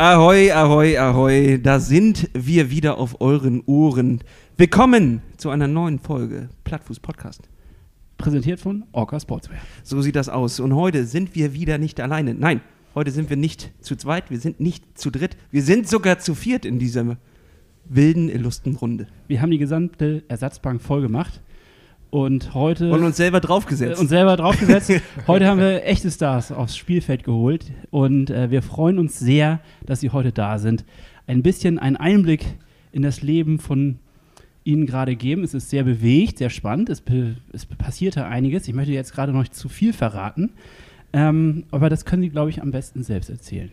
Ahoi, ahoi, ahoi, da sind wir wieder auf euren Ohren. Willkommen zu einer neuen Folge Plattfuß Podcast. Präsentiert von Orca Sportswear. So sieht das aus. Und heute sind wir wieder nicht alleine. Nein, heute sind wir nicht zu zweit, wir sind nicht zu dritt, wir sind sogar zu viert in dieser wilden, illustren Runde. Wir haben die gesamte Ersatzbank voll gemacht und heute. Und uns selber draufgesetzt. Äh, uns selber draufgesetzt. heute haben wir echte Stars aufs Spielfeld geholt und äh, wir freuen uns sehr, dass sie heute da sind. Ein bisschen einen Einblick in das Leben von Ihnen gerade geben. Es ist sehr bewegt, sehr spannend. Es, es passierte einiges. Ich möchte jetzt gerade noch nicht zu viel verraten. Ähm, aber das können Sie, glaube ich, am besten selbst erzählen.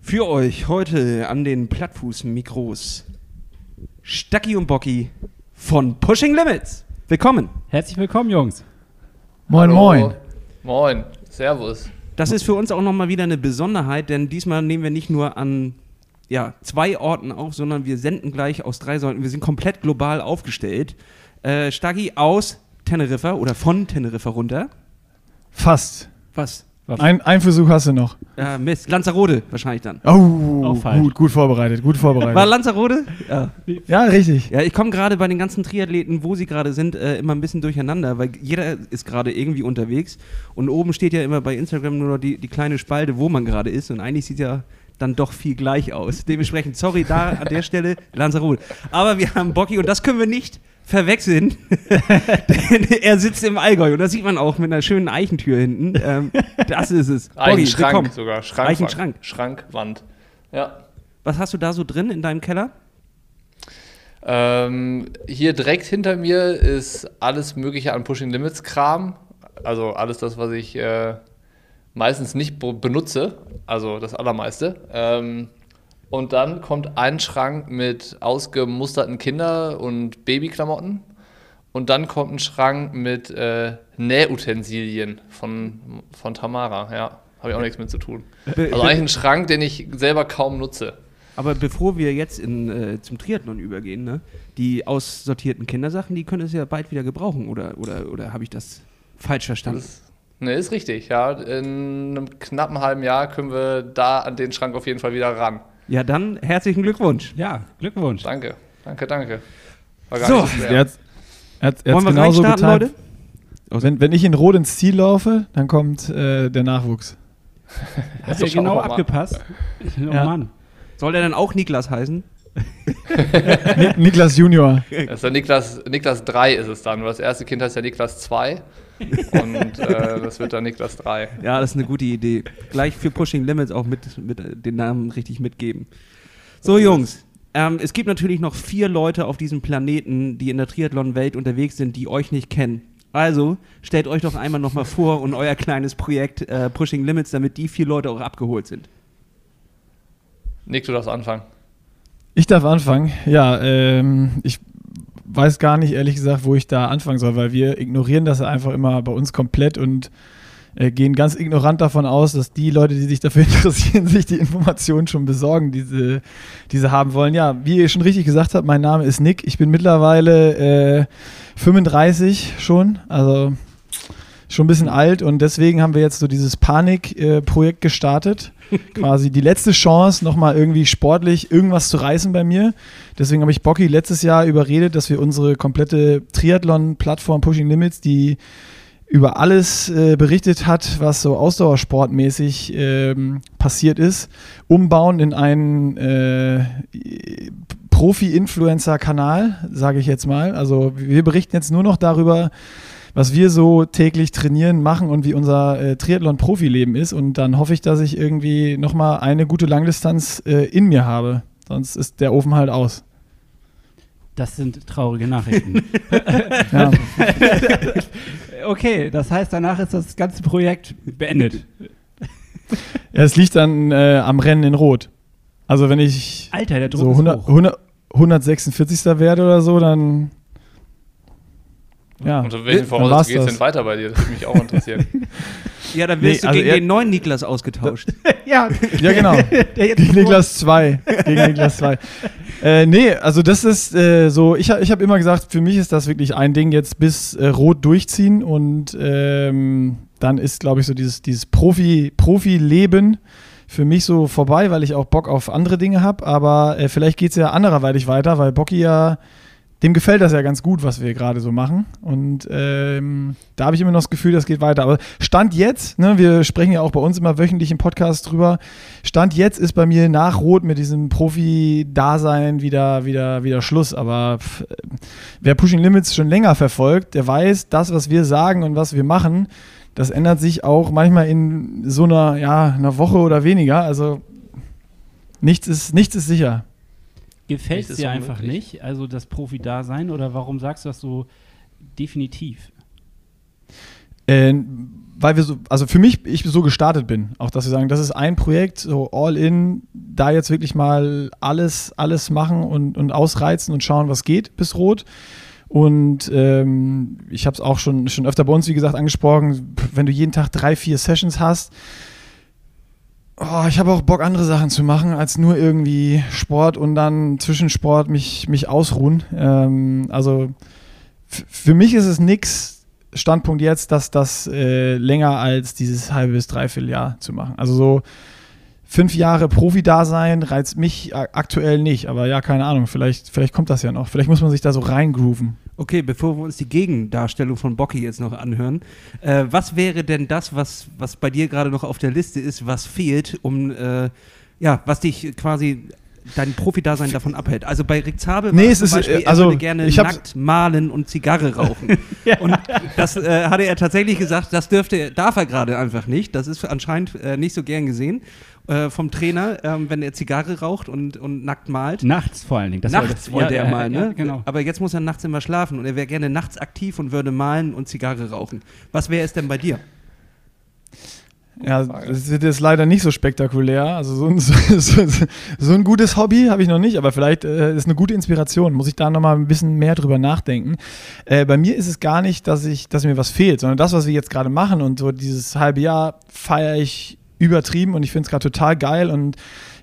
Für euch heute an den Plattfuß-Mikros Stacki und Bocky von Pushing Limits. Willkommen. Herzlich willkommen, Jungs. Moin, Hallo. moin. Moin. Servus. Das ist für uns auch nochmal wieder eine Besonderheit, denn diesmal nehmen wir nicht nur an ja, zwei Orten auf, sondern wir senden gleich aus drei Säulen. Wir sind komplett global aufgestellt. Äh, Staggi aus Teneriffa oder von Teneriffa runter. Fast. Was? Ein, ein Versuch hast du noch. Äh, Mist. Lanzarote wahrscheinlich dann. Oh, gut, gut vorbereitet, gut War vorbereitet. Lanzarote? Ja. Ja, richtig. Ja, ich komme gerade bei den ganzen Triathleten, wo sie gerade sind, äh, immer ein bisschen durcheinander, weil jeder ist gerade irgendwie unterwegs und oben steht ja immer bei Instagram nur noch die, die kleine Spalte, wo man gerade ist und eigentlich sieht ja dann doch viel gleich aus. Dementsprechend, sorry, da an der Stelle Lanzarote. Aber wir haben Bocky und das können wir nicht verwechseln, denn er sitzt im Allgäu und das sieht man auch mit einer schönen Eichentür hinten. Ähm, das ist es. Eichenschrank sogar. Schrank, Eichenschrank. Schrankwand. Ja. Was hast du da so drin in deinem Keller? Ähm, hier direkt hinter mir ist alles Mögliche an Pushing Limits Kram. Also alles das, was ich äh, meistens nicht be- benutze. Also das Allermeiste. Ähm, und dann kommt ein Schrank mit ausgemusterten Kinder- und Babyklamotten. Und dann kommt ein Schrank mit äh, Nähutensilien von, von Tamara. Ja, habe ich auch nichts mit zu tun. Also eigentlich ein Schrank, den ich selber kaum nutze. Aber bevor wir jetzt in, äh, zum Triathlon übergehen, ne, die aussortierten Kindersachen, die können es ja bald wieder gebrauchen, oder, oder, oder habe ich das falsch verstanden? Das, ne, ist richtig, ja. In einem knappen halben Jahr können wir da an den Schrank auf jeden Fall wieder ran. Ja, dann herzlichen Glückwunsch. Ja, Glückwunsch. Danke, danke, danke. War gar So. schwer. Er hat er er wir genauso getan. Leute? Wenn, wenn ich in Rot ins Ziel laufe, dann kommt äh, der Nachwuchs. Hast du Schauen genau abgepasst? Oh Ja. Mann. Soll der dann auch Niklas heißen? Ni Niklas Junior. Das ist der Niklas, Niklas 3 ist es dann. Das erste Kind heißt ja Niklas 2. Und äh, das wird dann Niklas 3. Ja, das ist eine gute Idee. Gleich für Pushing Limits auch mit, mit äh, den Namen richtig mitgeben. So, Jungs. Ähm, es gibt natürlich noch vier Leute auf diesem Planeten, die in der Triathlon-Welt unterwegs sind, die euch nicht kennen. Also stellt euch doch einmal nochmal vor und euer kleines Projekt äh, Pushing Limits, damit die vier Leute auch abgeholt sind. Nick, du darfst anfangen. Ich darf anfangen. Ja, ähm, ich weiß gar nicht ehrlich gesagt, wo ich da anfangen soll, weil wir ignorieren das einfach immer bei uns komplett und äh, gehen ganz ignorant davon aus, dass die Leute, die sich dafür interessieren, sich die Informationen schon besorgen, die sie, die sie haben wollen. Ja, wie ihr schon richtig gesagt habt, mein Name ist Nick. Ich bin mittlerweile äh, 35 schon, also schon ein bisschen alt und deswegen haben wir jetzt so dieses Panik-Projekt gestartet. Quasi die letzte Chance, nochmal irgendwie sportlich irgendwas zu reißen bei mir. Deswegen habe ich Bocky letztes Jahr überredet, dass wir unsere komplette Triathlon-Plattform Pushing Limits, die über alles äh, berichtet hat, was so ausdauersportmäßig ähm, passiert ist, umbauen in einen äh, Profi-Influencer-Kanal, sage ich jetzt mal. Also wir berichten jetzt nur noch darüber, was wir so täglich trainieren, machen und wie unser äh, Triathlon-Profileben ist. Und dann hoffe ich, dass ich irgendwie nochmal eine gute Langdistanz äh, in mir habe. Sonst ist der Ofen halt aus. Das sind traurige Nachrichten. Ja. okay, das heißt, danach ist das ganze Projekt beendet. Ja, es liegt dann äh, am Rennen in Rot. Also wenn ich Alter, der Druck so ist 100, hoch. 100, 146. werde oder so, dann ja. Unter welchen Voraussetzungen geht es denn weiter bei dir? Das würde mich auch interessieren. Ja, dann wirst Nee, du also gegen den neuen Niklas ausgetauscht. ja, Ja, genau. Gegen Niklas 2. Gegen Niklas 2. Äh, nee, also das ist äh, so, ich, ich habe immer gesagt, für mich ist das wirklich ein Ding jetzt bis äh, rot durchziehen und ähm, dann ist, glaube ich, so dieses, dieses Profi, Profi-Leben für mich so vorbei, weil ich auch Bock auf andere Dinge habe. Aber äh, vielleicht geht es ja andererweitig weiter, weil Bocky ja, dem gefällt das ja ganz gut, was wir gerade so machen. Und ähm, da habe ich immer noch das Gefühl, das geht weiter. Aber Stand jetzt, ne, wir sprechen ja auch bei uns immer wöchentlich im Podcast drüber, Stand jetzt ist bei mir nach Rot mit diesem Profi-Dasein wieder, wieder, wieder Schluss. Aber pff, wer Pushing Limits schon länger verfolgt, der weiß, das, was wir sagen und was wir machen, das ändert sich auch manchmal in so einer, ja, einer Woche oder weniger. Also nichts ist, nichts ist sicher. Gefällt es dir einfach nicht, also das Profi-Dasein, oder warum sagst du das so definitiv? Äh, weil wir so, also für mich, ich so gestartet bin, auch dass wir sagen, das ist ein Projekt, so all in, da jetzt wirklich mal alles, alles machen und, und ausreizen und schauen, was geht bis rot. Und ähm, ich habe es auch schon, schon öfter bei uns, wie gesagt, angesprochen, wenn du jeden Tag drei, vier Sessions hast, oh, ich habe auch Bock, andere Sachen zu machen, als nur irgendwie Sport und dann zwischen Sport mich, mich ausruhen. Ähm, also für mich ist es nix, Standpunkt jetzt, dass das äh, länger als dieses halbe bis dreiviertel Jahr zu machen. Also so fünf Jahre Profi-Dasein reizt mich aktuell nicht, aber ja, keine Ahnung, vielleicht, vielleicht kommt das ja noch. Vielleicht muss man sich da so reingrooven. Okay, bevor wir uns die Gegendarstellung von Bocky jetzt noch anhören, äh, was wäre denn das, was, was bei dir gerade noch auf der Liste ist, was fehlt, um, äh, ja, was dich quasi dein Profi-Dasein davon abhält? Also bei Rick Zabel Nee, es ist, Beispiel, äh, er also, würde gerne nackt malen und Zigarre rauchen. Und das äh, hatte er tatsächlich gesagt, das dürfte, darf er gerade einfach nicht. Das ist anscheinend äh, nicht so gern gesehen äh, vom Trainer, ähm, wenn er Zigarre raucht und, und nackt malt. Nachts vor allen Dingen. Das war nachts das- wollte ja, er malen, ja, ne? genau. Aber jetzt muss er nachts immer schlafen und er wäre gerne nachts aktiv und würde malen und Zigarre rauchen. Was wäre es denn bei dir? Ja, das wird jetzt leider nicht so spektakulär. Also so ein, so, so, so ein gutes Hobby habe ich noch nicht, aber vielleicht äh, ist eine gute Inspiration. Muss ich da nochmal ein bisschen mehr drüber nachdenken. Äh, bei mir ist es gar nicht, dass, ich, dass mir was fehlt, sondern das, was wir jetzt gerade machen und so dieses halbe Jahr feiere ich übertrieben und ich finde es gerade total geil und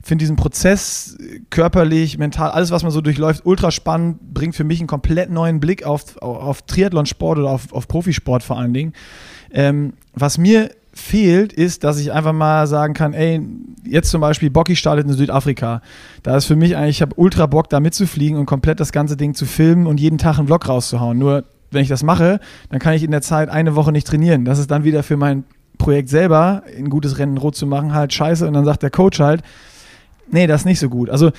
finde diesen Prozess äh, körperlich, mental, alles, was man so durchläuft, ultra spannend, bringt für mich einen komplett neuen Blick auf, auf, Triathlonsport oder auf, auf Profisport vor allen Dingen. Ähm, was mir fehlt, ist, dass ich einfach mal sagen kann, ey, jetzt zum Beispiel Bocky startet in Südafrika. Da ist für mich eigentlich, ich habe ultra Bock, da mitzufliegen und komplett das ganze Ding zu filmen und jeden Tag einen Vlog rauszuhauen. Nur, wenn ich das mache, dann kann ich in der Zeit eine Woche nicht trainieren. Das ist dann wieder für mein Projekt selber, ein gutes Rennen rot zu machen, halt scheiße. Und dann sagt der Coach halt, nee, das ist nicht so gut. Also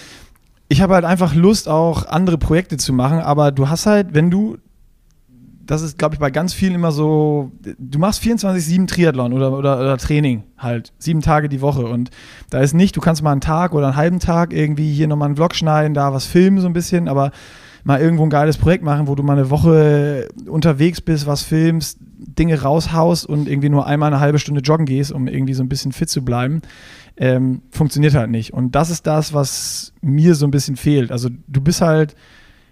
ich habe halt einfach Lust, auch andere Projekte zu machen, aber du hast halt, wenn du, das ist, glaube ich, bei ganz vielen immer so, du machst 24-7 Triathlon oder, oder, oder Training halt, sieben Tage die Woche und da ist nicht, du kannst mal einen Tag oder einen halben Tag irgendwie hier nochmal einen Vlog schneiden, da was filmen so ein bisschen, aber mal irgendwo ein geiles Projekt machen, wo du mal eine Woche unterwegs bist, was filmst, Dinge raushaust und irgendwie nur einmal eine halbe Stunde joggen gehst, um irgendwie so ein bisschen fit zu bleiben, ähm, funktioniert halt nicht. Und das ist das, was mir so ein bisschen fehlt. Also du bist halt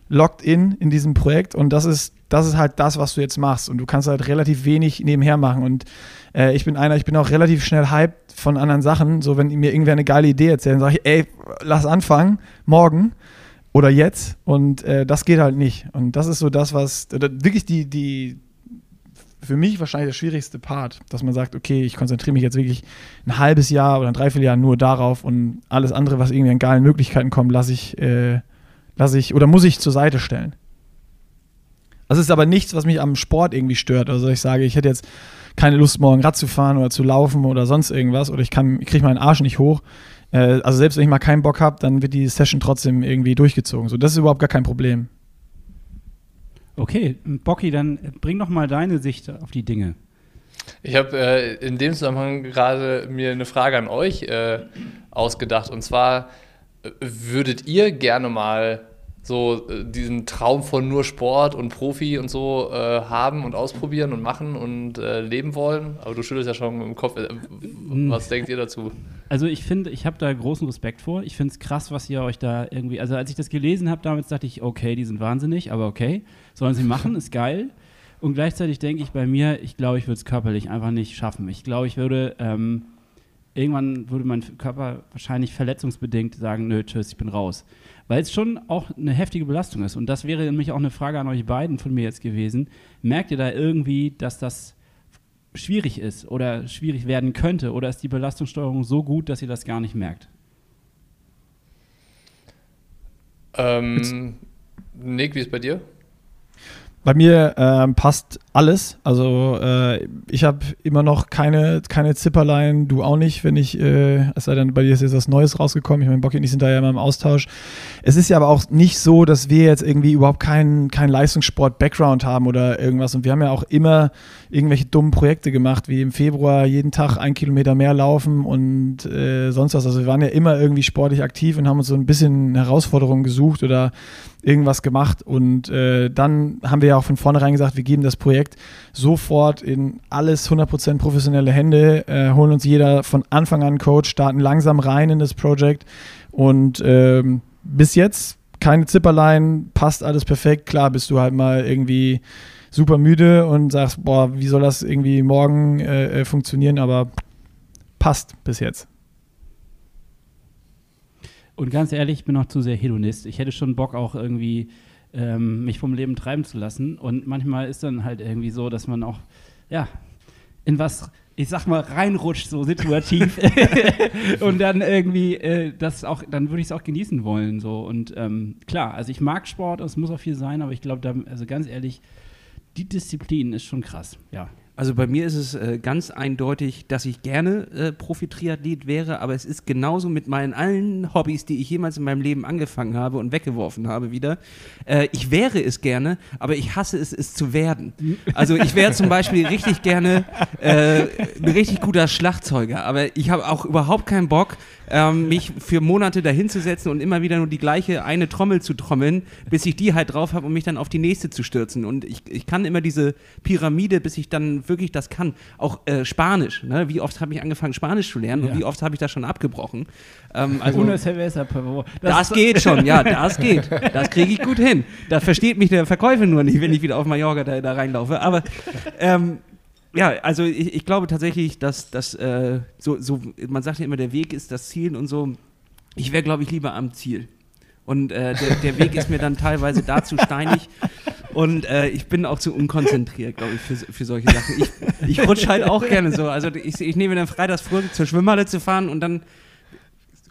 locked in in diesem Projekt und das ist, das ist halt das, was du jetzt machst. Und du kannst halt relativ wenig nebenher machen. Und äh, ich bin einer, ich bin auch relativ schnell hyped von anderen Sachen. So, wenn mir irgendwer eine geile Idee erzählt, dann sage ich, ey, lass anfangen, morgen oder jetzt. Und äh, das geht halt nicht. Und das ist so das, was wirklich die, die für mich wahrscheinlich der schwierigste Part, dass man sagt, okay, ich konzentriere mich jetzt wirklich ein halbes Jahr oder ein Dreivierteljahr nur darauf und alles andere, was irgendwie an geilen Möglichkeiten kommt, lasse ich, äh, lasse ich oder muss ich zur Seite stellen. Das ist aber nichts, was mich am Sport irgendwie stört. Also ich sage, ich hätte jetzt keine Lust, morgen Rad zu fahren oder zu laufen oder sonst irgendwas oder ich, ich kriege meinen Arsch nicht hoch. Äh, also selbst wenn ich mal keinen Bock habe, dann wird die Session trotzdem irgendwie durchgezogen. So, das ist überhaupt gar kein Problem. Okay, Bocky, dann bring doch mal deine Sicht auf die Dinge. Ich habe äh, in dem Zusammenhang gerade mir eine Frage an euch äh, ausgedacht. Und zwar, äh, würdet ihr gerne mal so äh, diesen Traum von nur Sport und Profi und so äh, haben und ausprobieren und machen und äh, leben wollen? Aber du schüttelst ja schon im Kopf. Äh, was denkt ihr dazu? Also ich finde, ich habe da großen Respekt vor. Ich finde es krass, was ihr euch da irgendwie, also als ich das gelesen habe, damals dachte ich, okay, die sind wahnsinnig, aber okay, sollen sie machen, ist geil. Und gleichzeitig denke ich bei mir, ich glaube, ich würde es körperlich einfach nicht schaffen. Ich glaube, ich würde, ähm, irgendwann würde mein Körper wahrscheinlich verletzungsbedingt sagen, nö, tschüss, ich bin raus. Weil es schon auch eine heftige Belastung ist. Und das wäre nämlich auch eine Frage an euch beiden von mir jetzt gewesen. Merkt ihr da irgendwie, dass das schwierig ist oder schwierig werden könnte? Oder ist die Belastungssteuerung so gut, dass ihr das gar nicht merkt? Ähm, Nick, wie ist bei dir? Bei mir ähm, passt alles. Also äh, ich habe immer noch keine, keine Zipperlein, du auch nicht, wenn ich, äh, es sei denn, bei dir ist jetzt was Neues rausgekommen. Ich meine, Bocky und ich sind da ja immer im Austausch. Es ist ja aber auch nicht so, dass wir jetzt irgendwie überhaupt keinen kein Leistungssport-Background haben oder irgendwas. Und wir haben ja auch immer irgendwelche dummen Projekte gemacht, wie im Februar jeden Tag ein Kilometer mehr laufen und äh, sonst was. Also wir waren ja immer irgendwie sportlich aktiv und haben uns so ein bisschen Herausforderungen gesucht oder irgendwas gemacht. Und äh, dann haben wir ja auch von vornherein gesagt, wir geben das Projekt sofort in alles 100% professionelle Hände, äh, holen uns jeder von Anfang an Coach, starten langsam rein in das Projekt. Und ähm, bis jetzt keine Zipperlein, passt alles perfekt. Klar bist du halt mal irgendwie super müde und sagst, boah, wie soll das irgendwie morgen äh, äh funktionieren, aber passt bis jetzt. Und ganz ehrlich, ich bin noch zu sehr Hedonist. Ich hätte schon Bock auch irgendwie ähm, mich vom Leben treiben zu lassen. Und manchmal ist dann halt irgendwie so, dass man auch, ja, in was, ich sag mal, reinrutscht, so situativ. und dann irgendwie äh, das auch, dann würde ich es auch genießen wollen. So. Und ähm, klar, also ich mag Sport, es muss auch viel sein, aber ich glaube, also ganz ehrlich, die Disziplin ist schon krass, ja. Also bei mir ist es äh, ganz eindeutig, dass ich gerne äh, Profi-Triathlet wäre, aber es ist genauso mit meinen allen Hobbys, die ich jemals in meinem Leben angefangen habe und weggeworfen habe wieder. Äh, ich wäre es gerne, aber ich hasse es, es zu werden. Also ich wäre zum Beispiel richtig gerne äh, ein richtig guter Schlagzeuger, aber ich habe auch überhaupt keinen Bock, ähm, mich für Monate dahinzusetzen und immer wieder nur die gleiche eine Trommel zu trommeln, bis ich die halt drauf habe und mich dann auf die nächste zu stürzen. Und ich, ich kann immer diese Pyramide, bis ich dann wirklich das kann. Auch äh, Spanisch. Ne? Wie oft habe ich angefangen, Spanisch zu lernen ja. und wie oft habe ich das schon abgebrochen? Ähm, also, das, das geht schon, ja, das geht. Das kriege ich gut hin. Da versteht mich der Verkäufer nur nicht, wenn ich wieder auf Mallorca da, da reinlaufe. Aber ähm, ja, also ich, ich, glaube tatsächlich, dass das äh, so, so, man sagt ja immer, der Weg ist das Ziel und so. Ich wäre, glaube ich, lieber am Ziel. Und äh, der, der, Weg ist mir dann teilweise dazu steinig. Und äh, ich bin auch zu unkonzentriert, glaube ich, für, für solche Sachen. Ich, ich rutsche halt auch gerne so. Also ich, ich nehme dann freitags vor, zur Schwimmhalle zu fahren und dann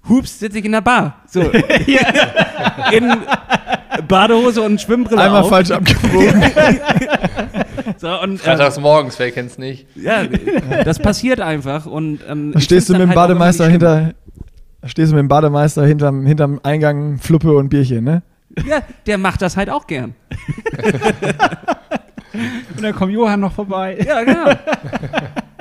hups, sitze ich in der Bar. So. in Badehose und Schwimmbrille Einmal auf. falsch abgebogen. so, und, Freitags ähm, morgens, wer kennt's nicht? Ja, das passiert einfach. Und, ähm, stehst du mit dem halt Bademeister hinter, stehst du mit dem Bademeister hinterm, hinterm Eingang Fluppe und Bierchen, ne? Ja, der macht das halt auch gern. und dann kommt Johann noch vorbei. Ja, genau.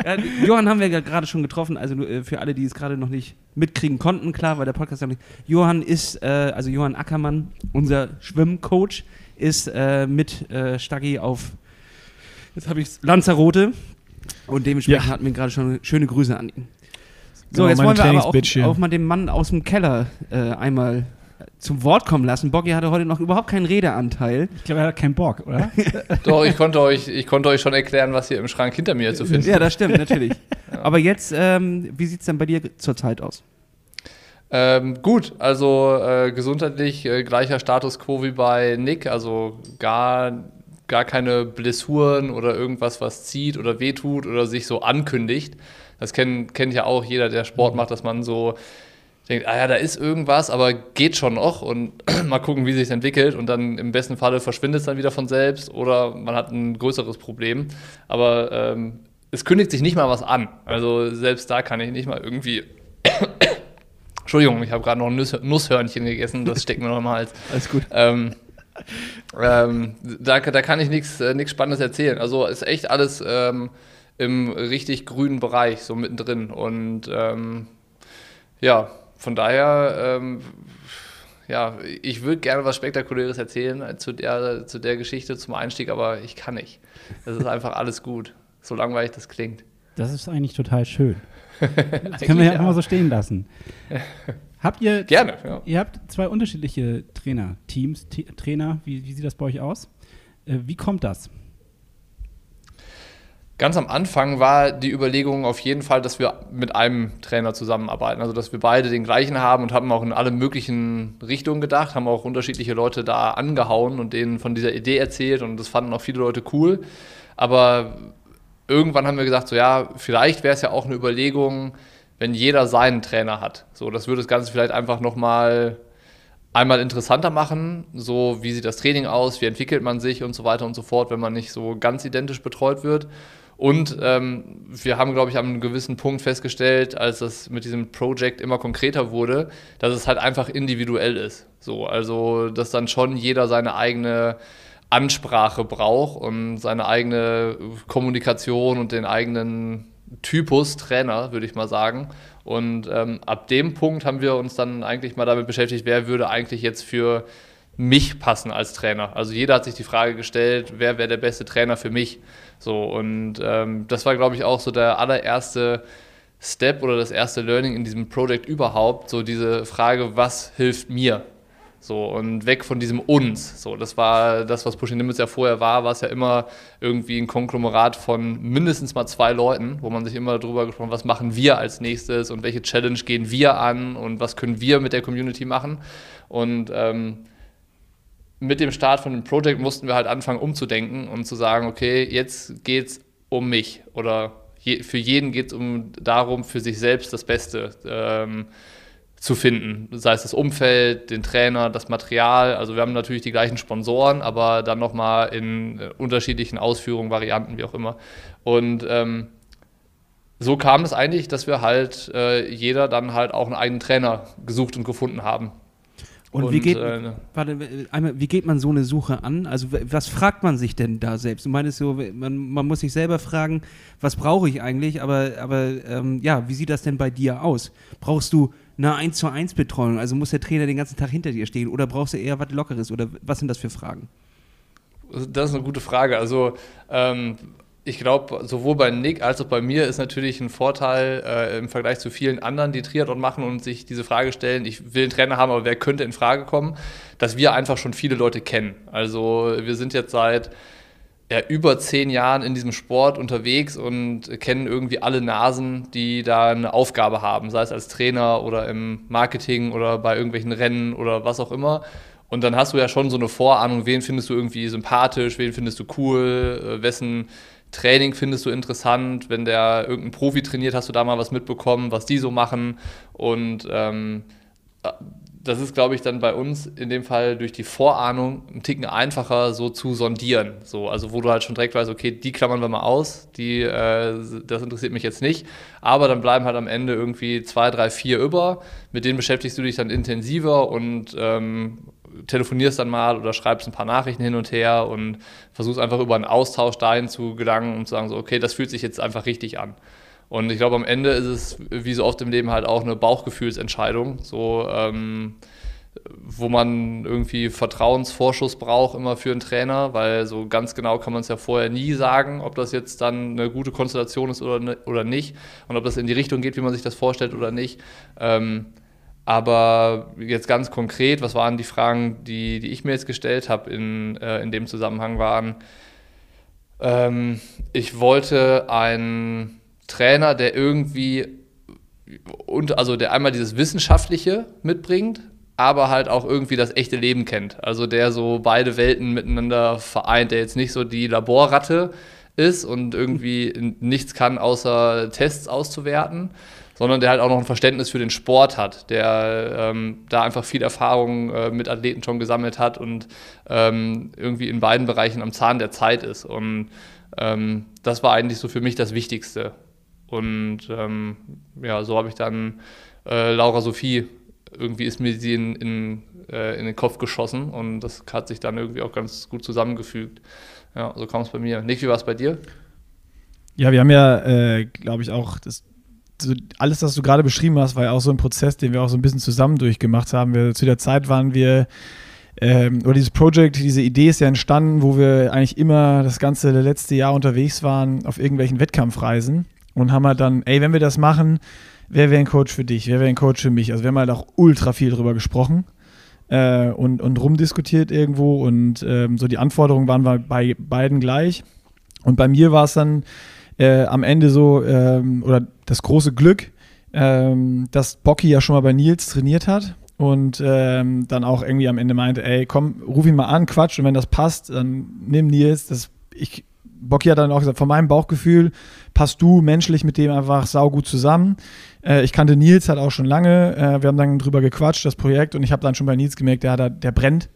Ja, Johann haben wir ja gerade schon getroffen, also äh, für alle, die es gerade noch nicht mitkriegen konnten, klar, weil der Podcast ja nicht. Johann ist, äh, also Johann Ackermann, unser Schwimmcoach, ist äh, mit äh, Staggi auf, jetzt habe ich Lanzarote und dementsprechend ja. hatten wir gerade schon schöne Grüße an ihn. So, genau, jetzt wollen wir aber auch, auch, mal den Mann aus dem Keller äh, einmal zum Wort kommen lassen. Boggy hatte heute noch überhaupt keinen Redeanteil. Ich glaube, er hat keinen Bock, oder? Doch, ich konnte, euch, ich konnte euch schon erklären, was hier im Schrank hinter mir zu finden ist. Ja, das stimmt, natürlich. ja. Aber jetzt, ähm, wie sieht es denn bei dir zurzeit aus? Ähm, gut, also äh, gesundheitlich äh, gleicher Status quo wie bei Nick, also gar, gar keine Blessuren oder irgendwas, was zieht oder wehtut oder sich so ankündigt. Das kennt, kennt ja auch jeder, der Sport macht, dass man so denkt, ah ja, da ist irgendwas, aber geht schon noch und mal gucken, wie sich es entwickelt und dann im besten Falle verschwindet es dann wieder von selbst oder man hat ein größeres Problem. Aber ähm, es kündigt sich nicht mal was an. Also selbst da kann ich nicht mal irgendwie. Entschuldigung, ich habe gerade noch ein Nuss Nusshörnchen gegessen, das steckt mir noch im Hals. Alles gut. Ähm, ähm, da, da kann ich nichts äh, Spannendes erzählen. Also ist echt alles ähm, im richtig grünen Bereich, so mittendrin. Und ähm, ja, von daher, ähm, ja, ich würde gerne was Spektakuläres erzählen zu der, zu der Geschichte zum Einstieg, aber ich kann nicht. Das ist einfach alles gut, so langweilig das klingt. Das ist eigentlich total schön. Das können wir ja, ja immer so stehen lassen. Habt ihr. Gerne, ja. Ihr habt zwei unterschiedliche Trainer, Teams, Trainer. Wie, wie sieht das bei euch aus? Äh, wie kommt das? Ganz am Anfang war die Überlegung auf jeden Fall, dass wir mit einem Trainer zusammenarbeiten. Also, dass wir beide den gleichen haben und haben auch in alle möglichen Richtungen gedacht, haben auch unterschiedliche Leute da angehauen und denen von dieser Idee erzählt und das fanden auch viele Leute cool. Aber irgendwann haben wir gesagt, so ja, vielleicht wäre es ja auch eine Überlegung, wenn jeder seinen Trainer hat. So, das würde das Ganze vielleicht einfach nochmal einmal interessanter machen, so wie sieht das Training aus, wie entwickelt man sich und so weiter und so fort, wenn man nicht so ganz identisch betreut wird. Und ähm, wir haben, glaube ich, an einem gewissen Punkt festgestellt, als das mit diesem Projekt immer konkreter wurde, dass es halt einfach individuell ist. So, also, dass dann schon jeder seine eigene Ansprache braucht und seine eigene Kommunikation und den eigenen Typus Trainer, würde ich mal sagen. Und ähm, ab dem Punkt haben wir uns dann eigentlich mal damit beschäftigt, wer würde eigentlich jetzt für mich passen als Trainer. Also jeder hat sich die Frage gestellt, wer wäre der beste Trainer für mich? So, und ähm, das war, glaube ich, auch so der allererste Step oder das erste Learning in diesem Projekt überhaupt, so diese Frage, was hilft mir? So, und weg von diesem uns. So, das war das, was Pushing Limits ja vorher war, war es ja immer irgendwie ein Konglomerat von mindestens mal zwei Leuten, wo man sich immer darüber gesprochen was machen wir als nächstes und welche Challenge gehen wir an und was können wir mit der Community machen. Und ähm, mit dem Start von dem Projekt mussten wir halt anfangen umzudenken und zu sagen, okay, jetzt geht es um mich oder je, für jeden geht es um darum, für sich selbst das Beste ähm, zu finden. Sei es das Umfeld, den Trainer, das Material. Also wir haben natürlich die gleichen Sponsoren, aber dann nochmal in äh, unterschiedlichen Ausführungen, Varianten, wie auch immer. Und ähm, so kam es eigentlich, dass wir halt äh, jeder dann halt auch einen eigenen Trainer gesucht und gefunden haben. Und, und, wie, geht, äh, warte, einmal, wie geht man so eine Suche an? Also was fragt man sich denn da selbst? Du meinst so, man, man muss sich selber fragen, was brauche ich eigentlich? Aber, aber ähm, ja, wie sieht das denn bei dir aus? Brauchst du eine 1 zu 1 Betreuung? Also muss der Trainer den ganzen Tag hinter dir stehen? Oder brauchst du eher was Lockeres? Oder was sind das für Fragen? Das ist eine gute Frage. Also ähm, ich glaube, sowohl bei Nick als auch bei mir ist natürlich ein Vorteil äh, im Vergleich zu vielen anderen, die Triathlon machen und sich diese Frage stellen, ich will einen Trainer haben, aber wer könnte in Frage kommen, dass wir einfach schon viele Leute kennen. Also wir sind jetzt seit ja, über zehn Jahren in diesem Sport unterwegs und kennen irgendwie alle Nasen, die da eine Aufgabe haben, sei es als Trainer oder im Marketing oder bei irgendwelchen Rennen oder was auch immer. Und dann hast du ja schon so eine Vorahnung, wen findest du irgendwie sympathisch, wen findest du cool, äh, wessen Training findest du interessant, wenn der irgendein Profi trainiert, hast du da mal was mitbekommen, was die so machen. Und ähm, das ist, glaube ich, dann bei uns in dem Fall durch die Vorahnung ein Ticken einfacher so zu sondieren. So, also wo du halt schon direkt weißt, okay, die klammern wir mal aus, die, äh, das interessiert mich jetzt nicht. Aber dann bleiben halt am Ende irgendwie zwei, drei, vier über. Mit denen beschäftigst du dich dann intensiver und ähm, telefonierst dann mal oder schreibst ein paar Nachrichten hin und her und versuchst einfach über einen Austausch dahin zu gelangen und zu sagen, so, okay, das fühlt sich jetzt einfach richtig an. Und ich glaube, am Ende ist es, wie so oft im Leben, halt auch eine Bauchgefühlsentscheidung, so, ähm, wo man irgendwie Vertrauensvorschuss braucht immer für einen Trainer, weil so ganz genau kann man es ja vorher nie sagen, ob das jetzt dann eine gute Konstellation ist oder, ne, oder nicht und ob das in die Richtung geht, wie man sich das vorstellt oder nicht. Ähm, aber jetzt ganz konkret, was waren die Fragen, die, die ich mir jetzt gestellt habe in, äh, in dem Zusammenhang waren, ähm, ich wollte einen Trainer, der irgendwie, und, also der einmal dieses Wissenschaftliche mitbringt, aber halt auch irgendwie das echte Leben kennt. Also der so beide Welten miteinander vereint, der jetzt nicht so die Laborratte ist und irgendwie nichts kann, außer Tests auszuwerten, sondern der halt auch noch ein Verständnis für den Sport hat, der ähm, da einfach viel Erfahrung äh, mit Athleten schon gesammelt hat und ähm, irgendwie in beiden Bereichen am Zahn der Zeit ist. Und ähm, das war eigentlich so für mich das Wichtigste. Und ähm, ja, so habe ich dann äh, Laura Sophie, irgendwie ist mir sie in, in, äh, in den Kopf geschossen und das hat sich dann irgendwie auch ganz gut zusammengefügt. Ja, so kam es bei mir. Nick, wie war es bei dir? Ja, wir haben ja, äh, glaube ich, auch das so alles, was du gerade beschrieben hast, war ja auch so ein Prozess, den wir auch so ein bisschen zusammen durchgemacht haben. Wir, zu der Zeit waren wir, ähm, oder dieses Projekt, diese Idee ist ja entstanden, wo wir eigentlich immer das ganze letzte Jahr unterwegs waren auf irgendwelchen Wettkampfreisen und haben halt dann, ey, wenn wir das machen, wer wäre ein Coach für dich, wer wäre ein Coach für mich? Also wir haben halt auch ultra viel drüber gesprochen. Äh, und, und rumdiskutiert irgendwo und ähm, so die Anforderungen waren bei beiden gleich. Und bei mir war es dann äh, am Ende so, ähm, oder das große Glück, ähm, dass Bocky ja schon mal bei Nils trainiert hat und ähm, dann auch irgendwie am Ende meinte, ey, komm, ruf ihn mal an, Quatsch, und wenn das passt, dann nimm Nils, das, ich Bocky hat dann auch gesagt, von meinem Bauchgefühl passt du menschlich mit dem einfach saugut zusammen. Äh, ich kannte Nils halt auch schon lange. Äh, wir haben dann drüber gequatscht, das Projekt, und ich habe dann schon bei Nils gemerkt, der, hat der brennt.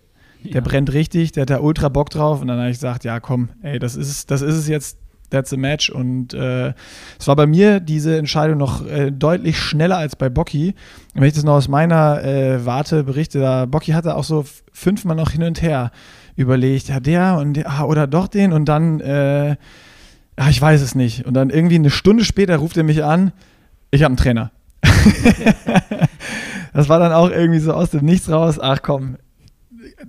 Der Ja. brennt richtig, der hat da ultra Bock drauf. Und dann habe ich gesagt, ja komm, ey, das ist, es- das ist es jetzt, that's a match. Und äh, es war bei mir diese Entscheidung noch äh, deutlich schneller als bei Bocky. Und wenn ich das noch aus meiner äh, Warte berichte, da Bocky hatte auch so fünfmal noch hin und her überlegt, ja der und der, ah, oder doch den und dann, äh, ja, ich weiß es nicht. Und dann irgendwie eine Stunde später ruft er mich an, ich habe einen Trainer. das war dann auch irgendwie so aus dem Nichts raus, ach komm,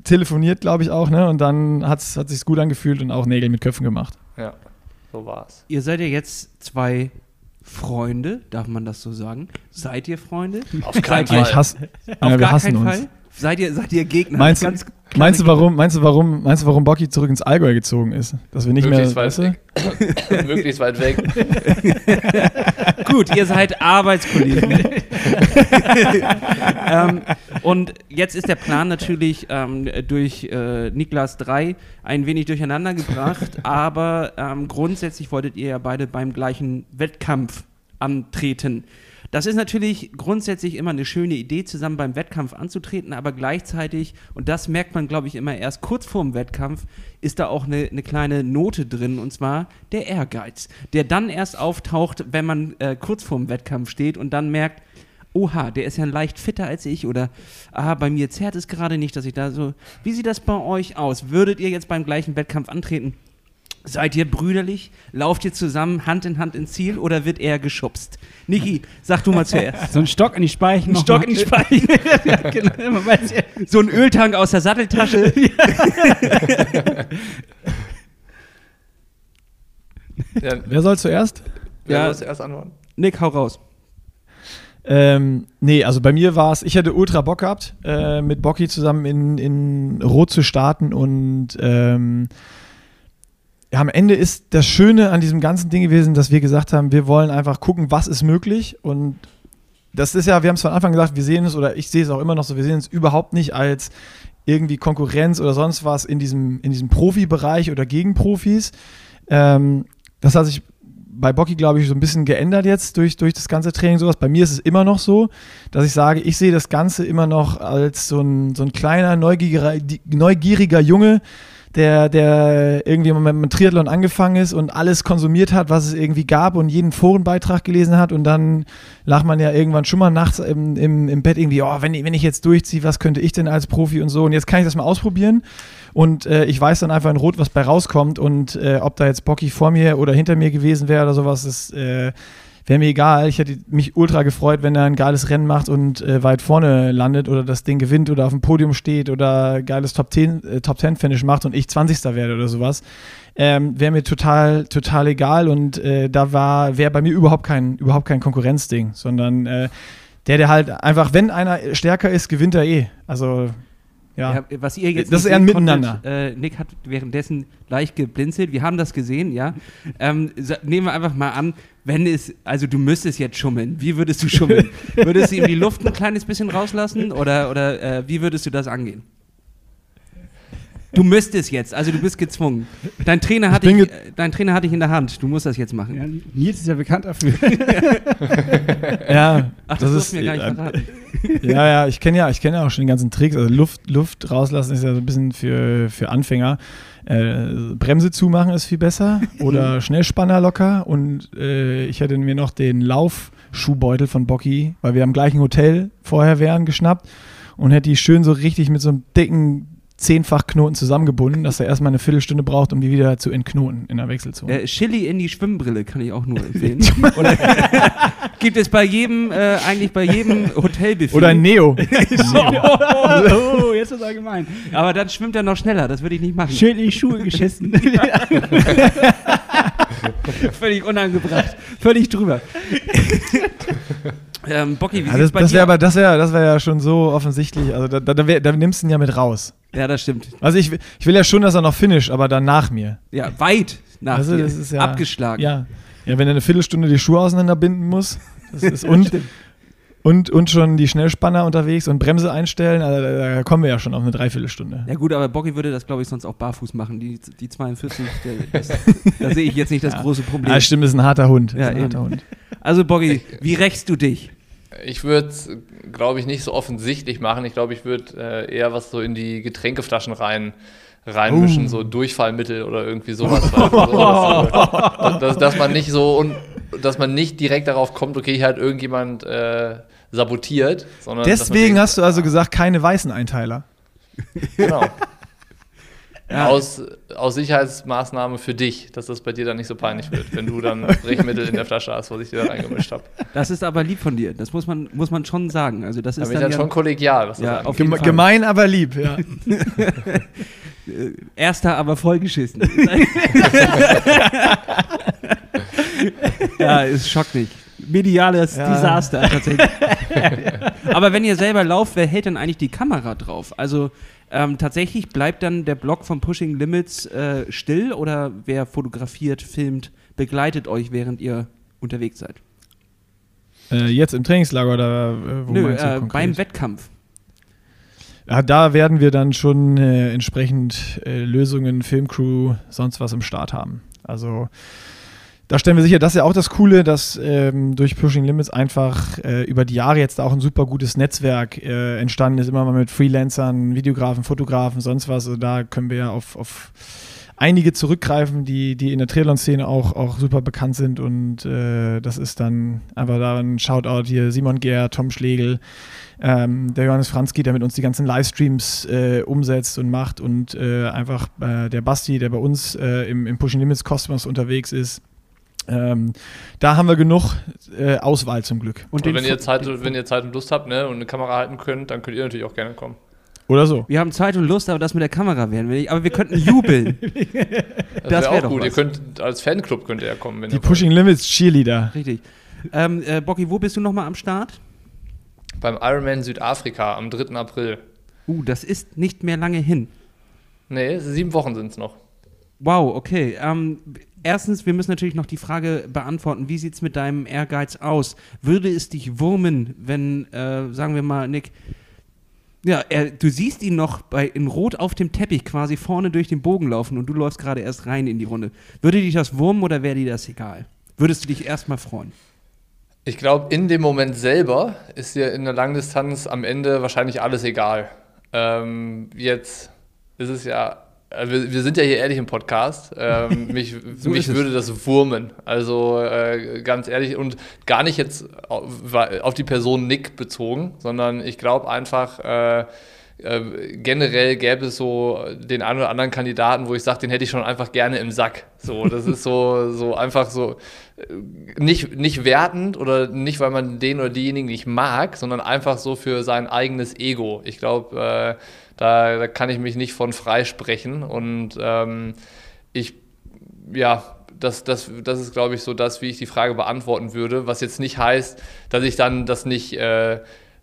telefoniert glaube ich auch, ne? Und dann hat's, hat sich's gut angefühlt und auch Nägel mit Köpfen gemacht. Ja, so war's. Ihr seid ja jetzt zwei Freunde, darf man das so sagen? Seid ihr Freunde? Auf keinen Seid ihr- Ja, ich hasse, Auf ja, wir gar hassen keinen uns. Fall? Seid ihr, seid ihr Gegner? Meinst du, meinst du, warum, meinst du, warum, meinst du, warum Bocky zurück ins Allgäu gezogen ist? Dass wir nicht mehr, Möglichst weit weißt du? weg. Möglichst weit weg. Gut, ihr seid Arbeitskollegen. ähm, und jetzt ist der Plan natürlich ähm, durch äh, Niklas 3 ein wenig durcheinander gebracht, aber ähm, grundsätzlich wolltet ihr ja beide beim gleichen Wettkampf antreten. Das ist natürlich grundsätzlich immer eine schöne Idee, zusammen beim Wettkampf anzutreten, aber gleichzeitig, und das merkt man, glaube ich, immer erst kurz vorm Wettkampf, ist da auch eine, eine kleine Note drin, und zwar der Ehrgeiz, der dann erst auftaucht, wenn man äh, kurz vorm Wettkampf steht und dann merkt, oha, der ist ja leicht fitter als ich oder ah, bei mir zerrt es gerade nicht, dass ich da so. Wie sieht das bei euch aus? Würdet ihr jetzt beim gleichen Wettkampf antreten? Seid ihr brüderlich? Lauft ihr zusammen Hand in Hand ins Ziel oder wird eher geschubst? Niki, sag du mal zuerst. So ein Stock in die Speichen. Ein Stock mal. in die Speichen. ja, genau. Ja. So ein Öltank aus der Satteltasche. Ja, Wer soll zuerst? wer Ja. muss erst antworten? Nick, hau raus. Ähm, nee, also bei mir war es, ich hätte ultra Bock gehabt, äh, mit Bocky zusammen in, in Rot zu starten und ähm, ja, am Ende ist das Schöne an diesem ganzen Ding gewesen, dass wir gesagt haben, wir wollen einfach gucken, was ist möglich und das ist ja, wir haben es von Anfang gesagt, wir sehen es oder ich sehe es auch immer noch so, wir sehen es überhaupt nicht als irgendwie Konkurrenz oder sonst was in diesem, in diesem Profibereich oder gegen Profis. Ähm, das hat sich bei Bocky, glaube ich, so ein bisschen geändert jetzt durch, durch das ganze Training sowas. Bei mir ist es immer noch so, dass ich sage, ich sehe das Ganze immer noch als so ein, so ein kleiner, neugieriger, neugieriger Junge, der, der irgendwie mit dem Triathlon angefangen ist und alles konsumiert hat, was es irgendwie gab und jeden Forenbeitrag gelesen hat und dann lag man ja irgendwann schon mal nachts im, im, im Bett irgendwie, oh, wenn, ich- wenn ich jetzt durchziehe, was könnte ich denn als Profi und so? Und jetzt kann ich das mal ausprobieren und äh, ich weiß dann einfach in Rot, was bei rauskommt und äh, ob da jetzt Bocky vor mir oder hinter mir gewesen wäre oder sowas, ist äh, wäre mir egal. Ich hätte mich ultra gefreut, wenn er ein geiles Rennen macht und äh, weit vorne landet oder das Ding gewinnt oder auf dem Podium steht oder geiles Top 10, äh, Top 10 Finish macht und ich 20. werde oder sowas. Ähm, wäre mir total, total egal und äh, da war, wäre bei mir überhaupt kein, überhaupt kein Konkurrenzding, sondern äh, der, der halt einfach, wenn einer stärker ist, gewinnt er eh. Also, ja. Ja, was ihr jetzt Das ist eher ein Miteinander. Äh, Nick hat währenddessen leicht geblinzelt. Wir haben das gesehen, ja. Ähm, sa- nehmen wir einfach mal an, wenn es, also du müsstest jetzt schummeln. Wie würdest du schummeln? würdest du ihm die Luft ein kleines bisschen rauslassen oder, oder äh, wie würdest du das angehen? Du müsstest jetzt, also du bist gezwungen. Dein Trainer, hat dich, äh, dein Trainer hat dich in der Hand. Du musst das jetzt machen. Ja, Nils ist ja bekannt dafür. ja, Ach, das, das mir gar nicht äh, verraten. ja, ja, ich kenne ja, ich kenne ja auch schon den ganzen Tricks. Also Luft, Luft rauslassen ist ja so ein bisschen für, für Anfänger. Äh, Bremse zumachen ist viel besser oder Schnellspanner locker. Und äh, ich hätte mir noch den Laufschuhbeutel von Bocky, weil wir am gleichen Hotel vorher wären, geschnappt und hätte die schön so richtig mit so einem dicken Zehnfachknoten zusammengebunden, dass er erstmal eine Viertelstunde braucht, um die wieder zu entknoten in der Wechselzone. Äh, Chili in die Schwimmbrille kann ich auch nur empfehlen. Oder gibt es bei jedem, äh, eigentlich bei jedem Hotelbuffet. Oder ein Neo. oh, jetzt ist er gemein. Aber dann schwimmt er noch schneller, das würde ich nicht machen. Schön in die Schuhe geschissen. Völlig unangebracht. Völlig drüber. ähm, Bocky, wie Ja, sieht's das bei das dir wäre aber das wäre das wär ja schon so offensichtlich. Also da, da, da, wär, da nimmst du ihn ja mit raus. Ja, das stimmt. Also ich, will- ich will ja schon, dass er noch finisht, aber dann nach mir. Ja, weit nach Also dir. das ist ja, Abgeschlagen. Ja. ja, wenn er eine Viertelstunde die Schuhe auseinanderbinden muss. Das ist, und und, und schon die Schnellspanner unterwegs und Bremse einstellen. Also da, da kommen wir ja schon auf eine Dreiviertelstunde. Ja gut, aber Bocky würde das, glaube ich, sonst auch barfuß machen. Die, die 42, der, das, da sehe ich jetzt nicht das große Problem. Ja, stimmt, ist ein harter Hund. Ist Ja, ein harter. Hund. Also Bocky, wie rächst du dich? Ich würde es, glaube ich, nicht so offensichtlich machen. Ich glaube, ich würde äh, eher was so in die Getränkeflaschen rein reinmischen, Oh. so Durchfallmittel oder irgendwie sowas. Also dass, dass, man nicht so und dass man nicht direkt darauf kommt, okay, hier hat irgendjemand äh, sabotiert, sondern Deswegen denkt, hast du also gesagt, keine weißen Einteiler. genau. Ja. Aus, aus Sicherheitsmaßnahme für dich, dass das bei dir dann nicht so peinlich wird, wenn du dann Brechmittel in der Flasche hast, was ich dir da reingemischt habe. Das ist aber lieb von dir. Das muss man, muss man schon sagen. Also das Da ist bin ich dann dann ja, schon kollegial, was das Ja, jeden Geme gemein, aber lieb, ja. erster, aber vollgeschissen. ja, es schockt nicht. Mediales Ja. Desaster tatsächlich. aber wenn ihr selber lauft, wer hält denn eigentlich die Kamera drauf? Also ähm, tatsächlich bleibt dann der Blog von Pushing Limits äh, still oder wer fotografiert, filmt, begleitet euch, während ihr unterwegs seid? Äh, jetzt im Trainingslager oder äh, wo Nö, meinst du äh, konkret? beim Wettkampf. Ja, da werden wir dann schon äh, entsprechend äh, Lösungen, Filmcrew, sonst was im Start haben. Also da stellen wir sicher, das ist ja auch das Coole, dass ähm, durch Pushing Limits einfach äh, über die Jahre jetzt auch ein super gutes Netzwerk äh, entstanden ist, immer mal mit Freelancern, Videografen, Fotografen, sonst was. Also da können wir ja auf, auf einige zurückgreifen, die, die in der Triathlon-Szene auch, auch super bekannt sind und äh, das ist dann einfach da ein Shoutout hier Simon Gehr, Tom Schlegel, ähm, der Johannes Franzki, der mit uns die ganzen Livestreams äh, umsetzt und macht und äh, einfach äh, der Basti, der bei uns äh, im, im Pushing Limits Cosmos unterwegs ist. Ähm, da haben wir genug äh, Auswahl zum Glück. Und Und den wenn ihr, Zeit, wenn ihr Zeit und Lust habt ne, und eine Kamera halten könnt, dann könnt ihr natürlich auch gerne kommen. Oder so. Wir haben Zeit und Lust, aber das mit der Kamera werden wir nicht. Aber wir könnten jubeln. Das, Das wäre wär auch doch gut. was. Ihr könnt als Fanclub könnt ihr ja kommen, wenn Die ihr wollt. Pushing Limits Cheerleader. Richtig. Ähm, äh, Bocky, wo bist du nochmal am Start? Beim Ironman Südafrika am 3. April. Uh, das ist nicht mehr lange hin. Nee, sieben Wochen sind es noch. Wow, okay. Ähm, erstens, wir müssen natürlich noch die Frage beantworten, wie sieht es mit deinem Ehrgeiz aus? Würde es dich wurmen, wenn, äh, sagen wir mal, Nick, ja, er, du siehst ihn noch bei, in Rot auf dem Teppich quasi vorne durch den Bogen laufen und du läufst gerade erst rein in die Runde. Würde dich das wurmen oder wäre dir das egal? Würdest du dich erstmal freuen? Ich glaube, in dem Moment selber ist dir in der Langdistanz am Ende wahrscheinlich alles egal. Ähm, jetzt ist es ja, wir, wir sind ja hier ehrlich im Podcast. Ähm, mich So mich würde das wurmen. Also äh, ganz ehrlich und gar nicht jetzt auf, auf die Person Nick bezogen, sondern ich glaube einfach, äh, äh, generell gäbe es so den einen oder anderen Kandidaten, wo ich sage, den hätte ich schon einfach gerne im Sack. So, das ist so, so einfach so äh, nicht, nicht wertend oder nicht, weil man den oder diejenigen nicht mag, sondern einfach so für sein eigenes Ego. Ich glaube, äh, da, da kann ich mich nicht von freisprechen. Und ähm, ich, ja, das, das, das ist, glaube ich, so das, wie ich die Frage beantworten würde, was jetzt nicht heißt, dass ich dann das nicht, äh,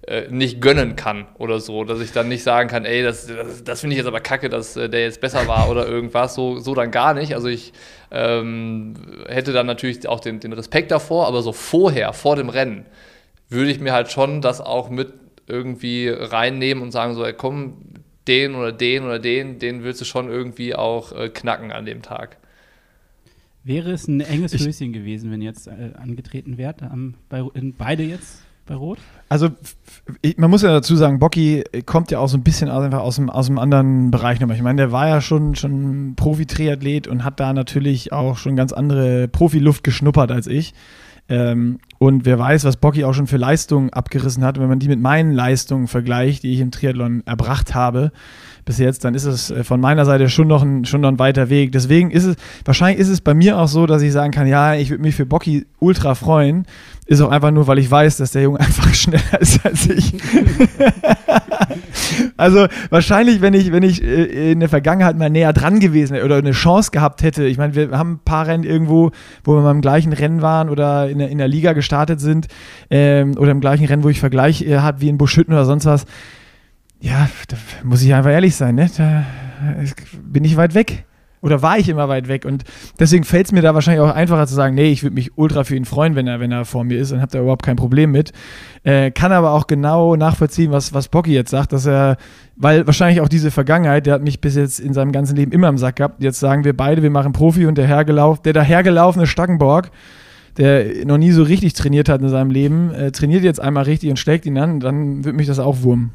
äh, nicht gönnen kann oder so, dass ich dann nicht sagen kann, ey, das, das, das finde ich jetzt aber kacke, dass äh, der jetzt besser war oder irgendwas, so, so dann gar nicht. Also ich ähm, hätte dann natürlich auch den, den Respekt davor, aber so vorher, vor dem Rennen, würde ich mir halt schon das auch mit irgendwie reinnehmen und sagen so, ey, komm, den oder den oder den, den willst du schon irgendwie auch äh, knacken an dem Tag. Wäre es ein enges Ich- Höschen gewesen, wenn jetzt äh, angetreten wärt, am, bei, in beide jetzt bei Rot? Also ich- man muss ja dazu sagen, Bocky kommt ja auch so ein bisschen aus, einfach aus dem, aus dem anderen Bereich nochmal. Ich meine, der war ja schon, schon Profi-Triathlet und hat da natürlich auch schon ganz andere Profiluft geschnuppert als ich. Ähm, und wer weiß, was Bocky auch schon für Leistungen abgerissen hat, wenn man die mit meinen Leistungen vergleicht, die ich im Triathlon erbracht habe bis jetzt, dann ist es äh, von meiner Seite schon noch ein, schon noch ein weiter Weg. Deswegen ist es, wahrscheinlich ist es bei mir auch so, dass ich sagen kann, ja, ich würde mich für Bocky ultra freuen. Ist auch einfach nur, weil ich weiß, dass der Junge einfach schneller ist als ich. also wahrscheinlich, wenn ich, wenn ich äh, in der Vergangenheit mal näher dran gewesen wäre oder eine Chance gehabt hätte. Ich meine, wir haben ein paar Rennen irgendwo, wo wir mal im gleichen Rennen waren oder in der, in der Liga gestartet sind ähm, oder im gleichen Rennen, wo ich Vergleich äh, hat wie in Buschütten oder sonst was. Ja, da muss ich einfach ehrlich sein, ne? Da äh, bin ich weit weg. Oder war ich immer weit weg. Und deswegen fällt es mir da wahrscheinlich auch einfacher zu sagen, nee, ich würde mich ultra für ihn freuen, wenn er, wenn er vor mir ist und habe da überhaupt kein Problem mit. Äh, kann aber auch genau nachvollziehen, was, was Bocky jetzt sagt, dass er, weil wahrscheinlich auch diese Vergangenheit, der hat mich bis jetzt in seinem ganzen Leben immer im Sack gehabt. Jetzt sagen wir beide, wir machen Profi und der hergelauf, der dahergelaufene Stackenborg, der noch nie so richtig trainiert hat in seinem Leben, äh, trainiert jetzt einmal richtig und schlägt ihn an, dann wird mich das auch wurmen.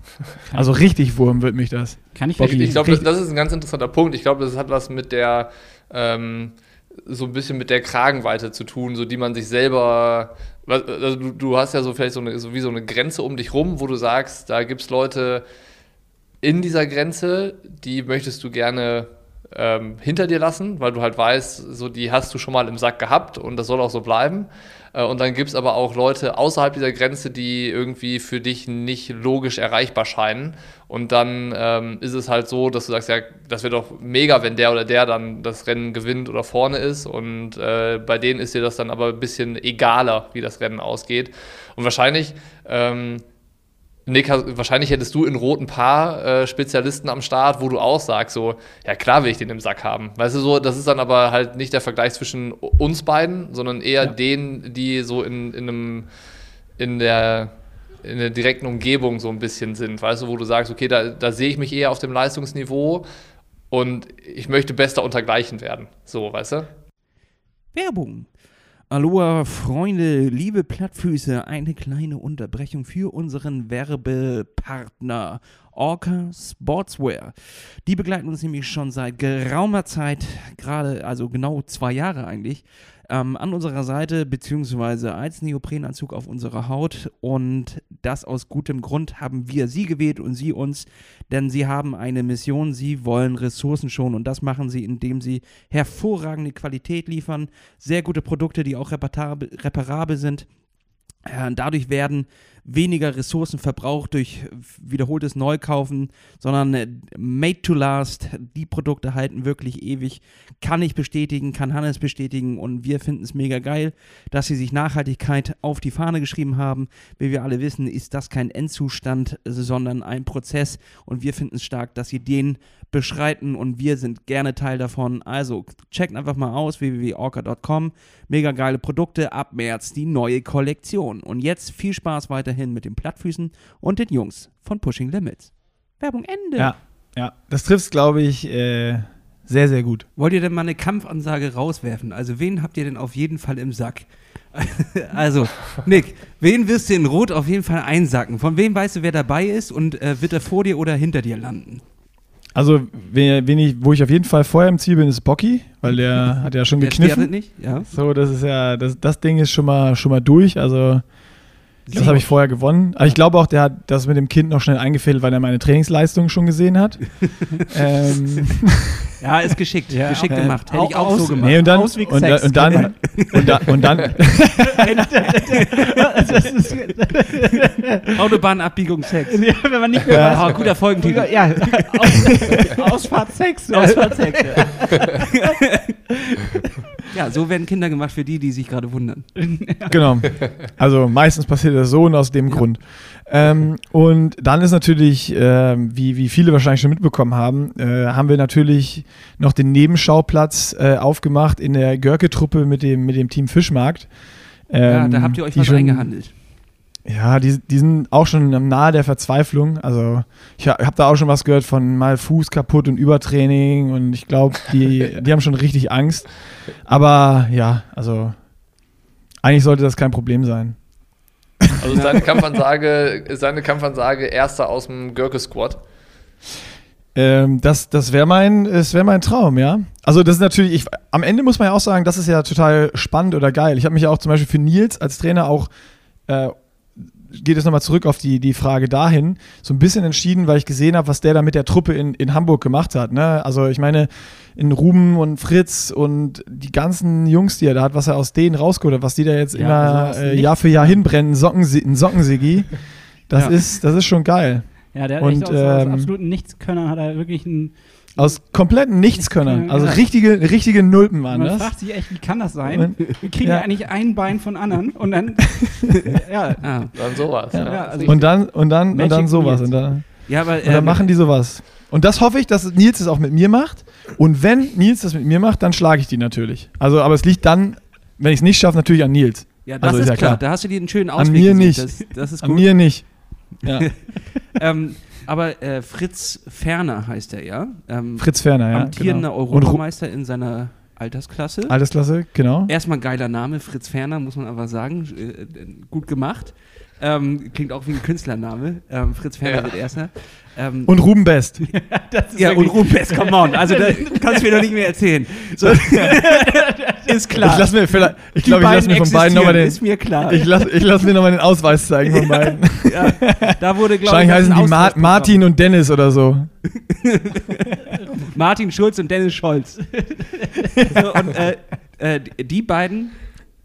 Also richtig wurm wird mich das. Kann ich verstehen. Ich glaube, das, das ist ein ganz interessanter Punkt. Ich glaube, das hat was mit der, ähm, so ein bisschen mit der Kragenweite zu tun, so die man sich selber, also du, du hast ja so vielleicht so, eine, so wie so eine Grenze um dich rum, wo du sagst, da gibt es Leute in dieser Grenze, die möchtest du gerne ähm, hinter dir lassen, weil du halt weißt, so die hast du schon mal im Sack gehabt und das soll auch so bleiben. Äh, und dann gibt es aber auch Leute außerhalb dieser Grenze, die irgendwie für dich nicht logisch erreichbar scheinen. Und dann ähm, ist es halt so, dass du sagst, ja, das wäre doch mega, wenn der oder der dann das Rennen gewinnt oder vorne ist. Und äh, bei denen ist dir das dann aber ein bisschen egaler, wie das Rennen ausgeht. Und wahrscheinlich ähm, Nick, wahrscheinlich hättest du in Rot ein paar äh, Spezialisten am Start, wo du auch sagst, so, ja klar will ich den im Sack haben. Weißt du, so, das ist dann aber halt nicht der Vergleich zwischen uns beiden, sondern eher Ja. denen, die so in, in einem, in der, in der direkten Umgebung so ein bisschen sind. Weißt du, wo du sagst, okay, da, da sehe ich mich eher auf dem Leistungsniveau und ich möchte bester untergleichen werden. So, weißt du? Werbung. Aloha, Freunde, liebe Plattfüße, eine kleine Unterbrechung für unseren Werbepartner Orca Sportswear. Die begleiten uns nämlich schon seit geraumer Zeit, gerade, also genau zwei Jahre eigentlich, ähm, an unserer Seite, beziehungsweise als Neoprenanzug auf unserer Haut. Und das aus gutem Grund haben wir sie gewählt und sie uns, denn sie haben eine Mission, sie wollen Ressourcen schonen und das machen sie, indem sie hervorragende Qualität liefern, sehr gute Produkte, die auch reparabel, reparabel sind. Äh, Dadurch werden weniger Ressourcen verbraucht durch wiederholtes Neukaufen, sondern äh, made to last. Die Produkte halten wirklich ewig. Kann ich bestätigen, kann Hannes bestätigen und wir finden es mega geil, dass sie sich Nachhaltigkeit auf die Fahne geschrieben haben. Wie wir alle wissen, ist das kein Endzustand, sondern ein Prozess und wir finden es stark, dass sie den beschreiten und wir sind gerne Teil davon. Also checkt einfach mal aus www.orca.com. Mega geile Produkte, ab März die neue Kollektion. Und jetzt viel Spaß weiterhin mit den Plattfüßen und den Jungs von Pushing Limits. Werbung Ende. Ja, ja. Das trifft glaube ich, äh, sehr, sehr gut. Wollt ihr denn mal eine Kampfansage rauswerfen? Also wen habt ihr denn auf jeden Fall im Sack? also, Nick, wen wirst du in Rot auf jeden Fall einsacken? Von wem weißt du, wer dabei ist und äh, wird er vor dir oder hinter dir landen? Also, wen, ich, wo ich auf jeden Fall vorher im Ziel bin, ist Bocky, weil der hat ja schon Der gekniffen. nicht? Ja. So, das ist ja, das, das Ding ist schon mal, schon mal durch. Also, das habe ich vorher gewonnen. Aber ich glaube auch, der hat das mit dem Kind noch schnell eingefädelt, weil er meine Trainingsleistung schon gesehen hat. ähm, Ja, ist geschickt. Ja, geschickt äh, gemacht. Hätte ich auch aus- so gemacht. nee, und dann, und, Auswegsex. und dann, und, da, und dann, Autobahnabbiegung Sex. Ja, wenn man nicht mehr Ja. Oh, guter Folgentitel. Ja, Aus, Ausfahrt Sex. Ausfahrtsex. ja, so werden Kinder gemacht für die, die sich gerade wundern. genau. Also meistens passiert das so und aus dem Grund. Ähm, und dann ist natürlich, ähm, wie, wie viele wahrscheinlich schon mitbekommen haben, äh, haben wir natürlich noch den Nebenschauplatz äh, aufgemacht in der Görke-Truppe mit dem, mit dem Team Fischmarkt. ja, Ähm, da habt ihr euch die was schon- eingehandelt. Ja, die, die sind auch schon nahe der Verzweiflung. Also ich habe da auch schon was gehört von mal Fuß kaputt und Übertraining und ich glaube, die, die haben schon richtig Angst. Aber ja, also eigentlich sollte das kein Problem sein. Also ist seine Kampfansage, seine Kampfansage erster aus dem Görke-Squad. Ähm, das das wäre mein, es wär mein Traum, ja. Also das ist natürlich, ich, am Ende muss man ja auch sagen, das ist ja total spannend oder geil. Ich habe mich ja auch zum Beispiel für Nils als Trainer auch, äh, geht es nochmal zurück auf die, die Frage dahin, so ein bisschen entschieden, weil ich gesehen habe, was der da mit der Truppe in, in Hamburg gemacht hat. Ne? Also ich meine, in Ruben und Fritz und die ganzen Jungs, die er da hat, was er aus denen rausgeholt hat, was die da jetzt Ja, immer also aus äh, Jahr für Jahr hinbrennen, Socken, ein Sockensigi, das, Ja. ist, das ist schon geil. Ja, der hat Und, echt aus, aus ähm, absoluten Nichtskönner hat er wirklich ein. Aus kompletten Nichtskönnern. Also richtige, richtige Nulpen waren Man das. fragt sich echt, wie kann das sein? Wir kriegen ja. ja eigentlich ein Bein von anderen und dann. ja, Ah, Dann sowas. Ja. Ja. Also Und dann, und dann, und dann sowas. Und dann, Ja, aber Und dann ähm, machen die sowas. Und das hoffe ich, dass Nils es auch mit mir macht. Und wenn Nils das mit mir macht, dann schlage ich die natürlich. Also, aber es liegt dann, wenn ich es nicht schaffe, natürlich an Nils. Ja, das Also, ist, ist ja klar. klar. Da hast du dir einen schönen An Ausweg mir gesucht. nicht. Das, das ist An gut. mir nicht. Ja. Ähm, aber äh, Fritz Ferner heißt er, ja? Ähm, Fritz Ferner, ja. amtierender genau. Europameister in seiner Altersklasse. Altersklasse, genau. Erstmal geiler Name, Fritz Ferner, muss man aber sagen. Äh, äh, gut gemacht. Ähm, klingt auch wie ein Künstlername. Ähm, Fritz Ferner Ja. wird erster. Ähm, Und Ruben Best. ja, und Rupes, come on. Also, da kannst du mir doch nicht mehr erzählen. So, ist klar. Ich lass mir vielleicht, ich glaube, ich lasse mir von beiden nochmal den, Ist mir klar. ich lass, ich lass mir nochmal den Ausweis zeigen von beiden. ja, da wurde, glaube Wahrscheinlich ich, das heißen die Ma. Martin und Dennis oder so. Martin Schulz und Dennis Scholz. so, und äh, äh, die beiden,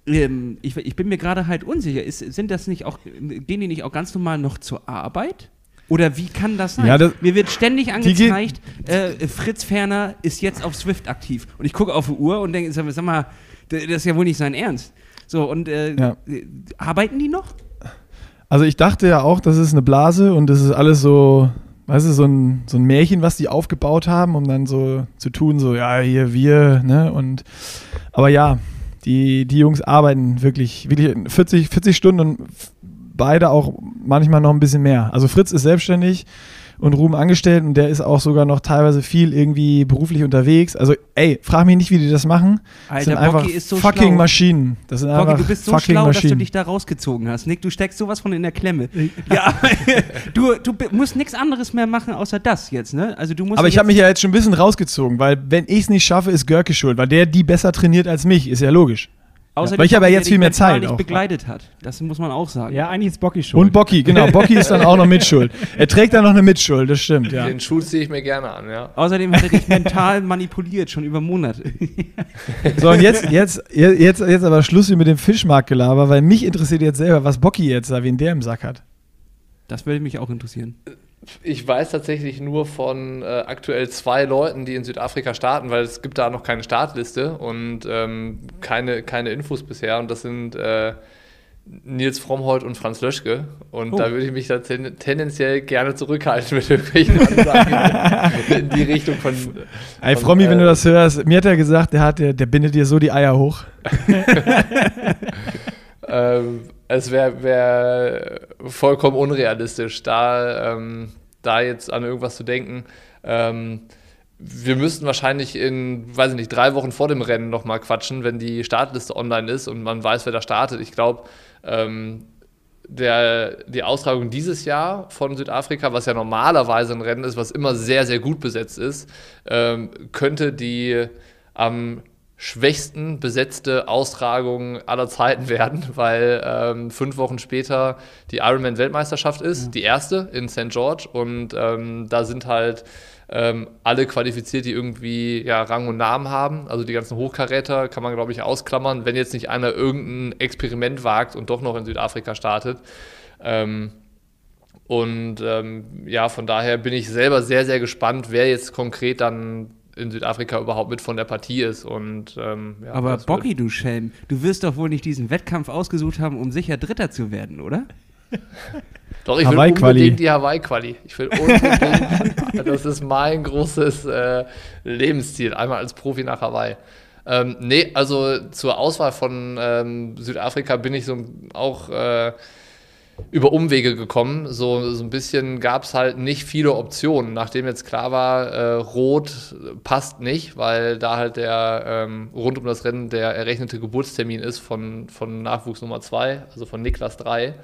ähm, ich, ich bin mir gerade halt unsicher, ist, sind das nicht auch, gehen die nicht auch ganz normal noch zur Arbeit? Oder wie kann das sein? Ja, das- mir wird ständig angezeigt, äh, Fritz Ferner ist jetzt auf Swift aktiv. Und ich gucke auf die Uhr und denke, sag, mal, das ist ja wohl nicht sein Ernst. So, und äh, Ja. arbeiten die noch? Also ich dachte ja auch, das ist eine Blase und das ist alles so, weißt du, so ein, so ein Märchen, was die aufgebaut haben, um dann so zu tun, so, ja, hier wir, ne? Und aber ja, die, die Jungs arbeiten wirklich, wirklich 40, 40 Stunden und beide auch manchmal noch ein bisschen mehr. Also Fritz ist selbstständig und Ruben angestellt und der ist auch sogar noch teilweise viel irgendwie beruflich unterwegs. Also, ey, frag mich nicht, wie die das machen. Das Alter, sind einfach ist so fucking schlau. Maschinen. Das sind einfach Boggy, du bist so fucking schlau, dass du Maschinen. dich da rausgezogen hast. Nick, du steckst sowas von in der Klemme. Ja, du, du bi- musst nichts anderes mehr machen, außer das jetzt, ne? Also du musst Aber ich habe mich ja jetzt schon ein bisschen rausgezogen, weil wenn ich es nicht schaffe, ist Görke schuld, weil der die besser trainiert als mich, ist ja logisch. Außer weil ich aber jetzt viel mehr Zeit nicht auch. begleitet hat. Das muss man auch sagen. Ja, eigentlich ist Bocky schon. Und Bocky, genau, Bocky ist dann auch noch Mitschuld. Er trägt dann noch eine Mitschuld, das stimmt, ja. Den Schuh ziehe ich mir gerne an, ja. Außerdem hat er dich mental manipuliert, schon über Monate. So, und jetzt, jetzt, jetzt, jetzt aber Schluss hier mit dem Fischmarktgelaber, weil mich interessiert jetzt selber, was Bocky jetzt da, wen der im Sack hat. Das würde mich auch interessieren. Ich weiß tatsächlich nur von äh, aktuell zwei Leuten, die in Südafrika starten, weil es gibt da noch keine Startliste und ähm, keine, keine Infos bisher. Und das sind äh, Nils Frommholt und Franz Löschke. Und Oh. da würde ich mich da ten tendenziell gerne zurückhalten mit irgendwelchen Ansagen in die Richtung von. Ey, von, Frommi, wenn du äh, das hörst, mir hat er gesagt, der, hat, der, der bindet dir so die Eier hoch. Ähm, es wäre wär vollkommen unrealistisch, da, ähm, da jetzt an irgendwas zu denken. Ähm, wir müssten wahrscheinlich in, weiß ich nicht, drei Wochen vor dem Rennen nochmal quatschen, wenn die Startliste online ist und man weiß, wer da startet. Ich glaube, ähm, die Austragung dieses Jahr von Südafrika, was ja normalerweise ein Rennen ist, was immer sehr, sehr gut besetzt ist, ähm, könnte die am schwächsten besetzte Austragung aller Zeiten werden, weil ähm, fünf Wochen später die Ironman-Weltmeisterschaft ist, die erste in St. George und ähm, da sind halt ähm, alle qualifiziert, die irgendwie ja, Rang und Namen haben. Also die ganzen Hochkaräter kann man, glaube ich, ausklammern, wenn jetzt nicht einer irgendein Experiment wagt und doch noch in Südafrika startet. Ähm, und ähm, ja, von daher bin ich selber sehr, sehr gespannt, wer jetzt konkret dann in Südafrika überhaupt mit von der Partie ist. Und, ähm, ja, Aber Bocky, du Schelm, du wirst doch wohl nicht diesen Wettkampf ausgesucht haben, um sicher Dritter zu werden, oder? Doch, ich will unbedingt die Hawaii-Quali. Ich will unbedingt, das ist mein großes äh, Lebensziel, einmal als Profi nach Hawaii. Ähm, nee, also zur Auswahl von ähm, Südafrika bin ich so auch äh, über Umwege gekommen. So, so ein bisschen gab es halt nicht viele Optionen, nachdem jetzt klar war, äh, Rot passt nicht, weil da halt der ähm, rund um das Rennen der errechnete Geburtstermin ist von, von Nachwuchs Nummer 2, also von Niklas 3.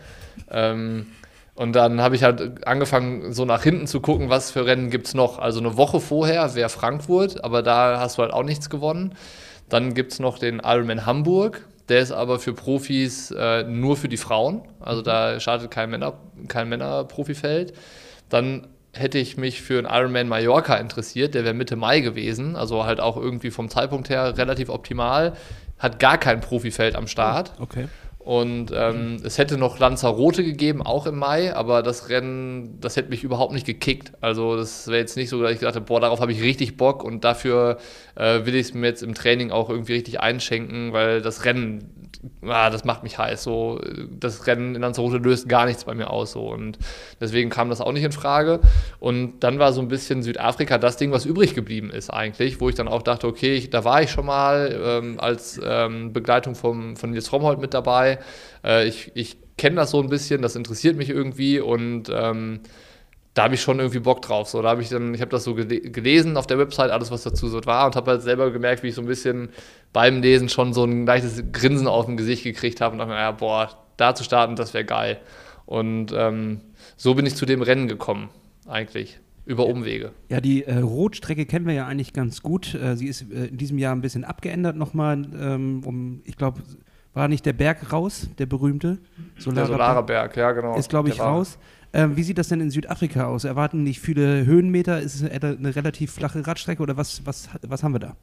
Ähm, und dann habe ich halt angefangen, so nach hinten zu gucken, was für Rennen gibt es noch. Also eine Woche vorher wäre Frankfurt, aber da hast du halt auch nichts gewonnen. Dann gibt es noch den Ironman Hamburg. Der ist aber für Profis äh, nur für die Frauen. Also da startet kein, Männer, kein Männer-Profifeld. Dann hätte ich mich für einen Ironman Mallorca interessiert. Der wäre Mitte Mai gewesen. Also halt auch irgendwie vom Zeitpunkt her relativ optimal. Hat gar kein Profifeld am Start. Okay. Und ähm, es hätte noch Lanzarote gegeben, auch im Mai, aber das Rennen, das hätte mich überhaupt nicht gekickt. Also das wäre jetzt nicht so, dass ich gedacht boah, darauf habe ich richtig Bock und dafür äh, will ich es mir jetzt im Training auch irgendwie richtig einschenken, weil das Rennen ah, das macht mich heiß. So, das Rennen in Lanzarote löst gar nichts bei mir aus. So. Und deswegen kam das auch nicht in Frage. Und dann war so ein bisschen Südafrika das Ding, was übrig geblieben ist eigentlich, wo ich dann auch dachte, okay, ich, da war ich schon mal ähm, als ähm, Begleitung vom, von Nils Romhold mit dabei. Äh, ich ich kenne das so ein bisschen, das interessiert mich irgendwie und ähm, da habe ich schon irgendwie Bock drauf. So, da habe ich dann, ich habe das so gelesen auf der Website, alles was dazu so war und habe halt selber gemerkt, wie ich so ein bisschen beim Lesen schon so ein leichtes Grinsen auf dem Gesicht gekriegt habe und dachte mir, ja, boah, da zu starten, das wäre geil. Und ähm, so bin ich zu dem Rennen gekommen, eigentlich. Über Umwege. Ja, die äh, Rotstrecke kennen wir ja eigentlich ganz gut. Äh, sie ist äh, in diesem Jahr ein bisschen abgeändert nochmal. Ähm, um, ich glaube, war nicht der Berg raus, der berühmte? Solara der Solarerberg, ja, genau. Ist, glaube ich, raus. Ähm, wie sieht das denn in Südafrika aus? Erwarten nicht viele Höhenmeter? Ist es eine relativ flache Radstrecke oder was, was, was haben wir da?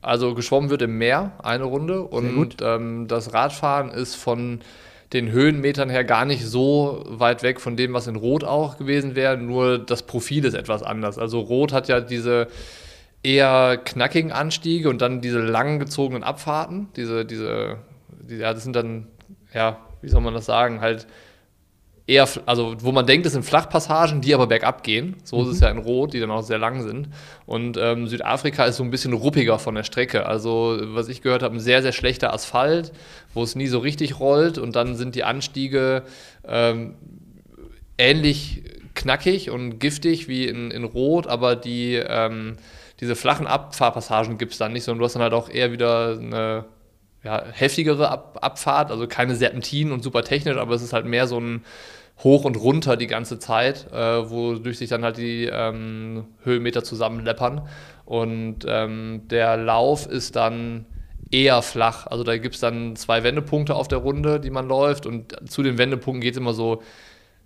Also geschwommen wird im Meer eine Runde und ähm, das Radfahren ist von den Höhenmetern her gar nicht so weit weg von dem, was in Rot auch gewesen wäre, nur das Profil ist etwas anders. Also Rot hat ja diese eher knackigen Anstiege und dann diese lang gezogenen Abfahrten, diese, diese, die, ja, das sind dann, ja, wie soll man das sagen, halt eher, also wo man denkt, es sind Flachpassagen, die aber bergab gehen. So mhm. ist es mhm. ja in Rot, die dann auch sehr lang sind. Und ähm, Südafrika ist so ein bisschen ruppiger von der Strecke. Also, was ich gehört habe, ein sehr, sehr schlechter Asphalt, wo es nie so richtig rollt. Und dann sind die Anstiege ähm, ähnlich knackig und giftig wie in, in Rot, aber die, ähm, diese flachen Abfahrpassagen gibt es dann nicht, sondern du hast dann halt auch eher wieder eine ja, heftigere Ab Abfahrt, also keine Serpentinen und super technisch, aber es ist halt mehr so ein hoch und runter die ganze Zeit, äh, wodurch sich dann halt die ähm, Höhenmeter zusammenleppern. Und ähm, der Lauf ist dann eher flach. Also da gibt es dann zwei Wendepunkte auf der Runde, die man läuft. Und zu den Wendepunkten geht es immer so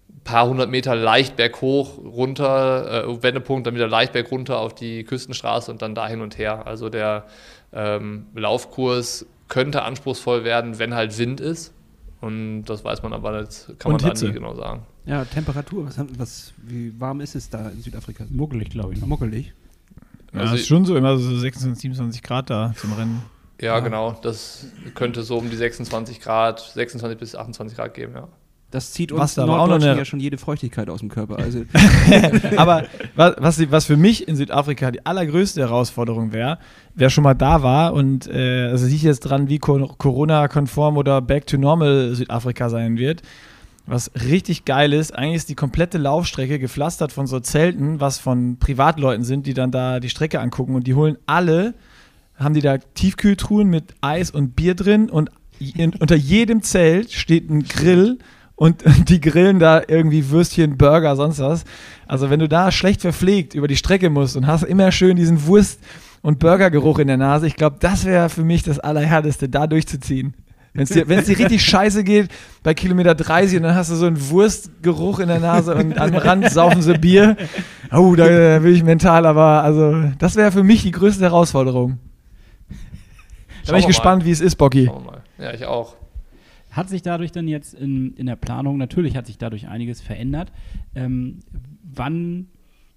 ein paar hundert Meter leicht berghoch runter, äh, Wendepunkt, dann wieder leicht berg runter auf die Küstenstraße und dann da hin und her. Also der ähm, Laufkurs könnte anspruchsvoll werden, wenn halt Wind ist. Und das weiß man aber, das kann man da nie genau sagen. Ja, Temperatur, was, was, wie warm ist es da in Südafrika? Muckelig, glaube ich. Noch. Muckelig. Ja, also ist schon so immer so 26, 27 Grad da zum Rennen. Ja, ja, genau. Das könnte so um die 26 Grad, 26 bis 28 Grad geben, ja. Das zieht uns Norddeutschen ja schon jede Feuchtigkeit aus dem Körper. Also Aber was, was für mich in Südafrika die allergrößte Herausforderung wäre, wer schon mal da war und äh, also sich jetzt dran, wie Corona-konform oder Back to Normal Südafrika sein wird. Was richtig geil ist, eigentlich ist die komplette Laufstrecke gepflastert von so Zelten, was von Privatleuten sind, die dann da die Strecke angucken und die holen alle, haben die da Tiefkühltruhen mit Eis und Bier drin und in, unter jedem Zelt steht ein Grill und die grillen da irgendwie Würstchen, Burger, sonst was. Also wenn du da schlecht verpflegt über die Strecke musst und hast immer schön diesen Wurst- und Burgergeruch in der Nase, ich glaube, das wäre für mich das Allerhärteste, da durchzuziehen. Wenn es dir, dir richtig scheiße geht, bei Kilometer 30 und dann hast du so einen Wurstgeruch in der Nase und am Rand saufen sie Bier. Oh, da, da will ich mental, aber also das wäre für mich die größte Herausforderung. Da bin ich gespannt, wie es ist, Bocky. Ja, ich auch. Hat sich dadurch dann jetzt in, in der Planung, natürlich hat sich dadurch einiges verändert. Ähm, wann,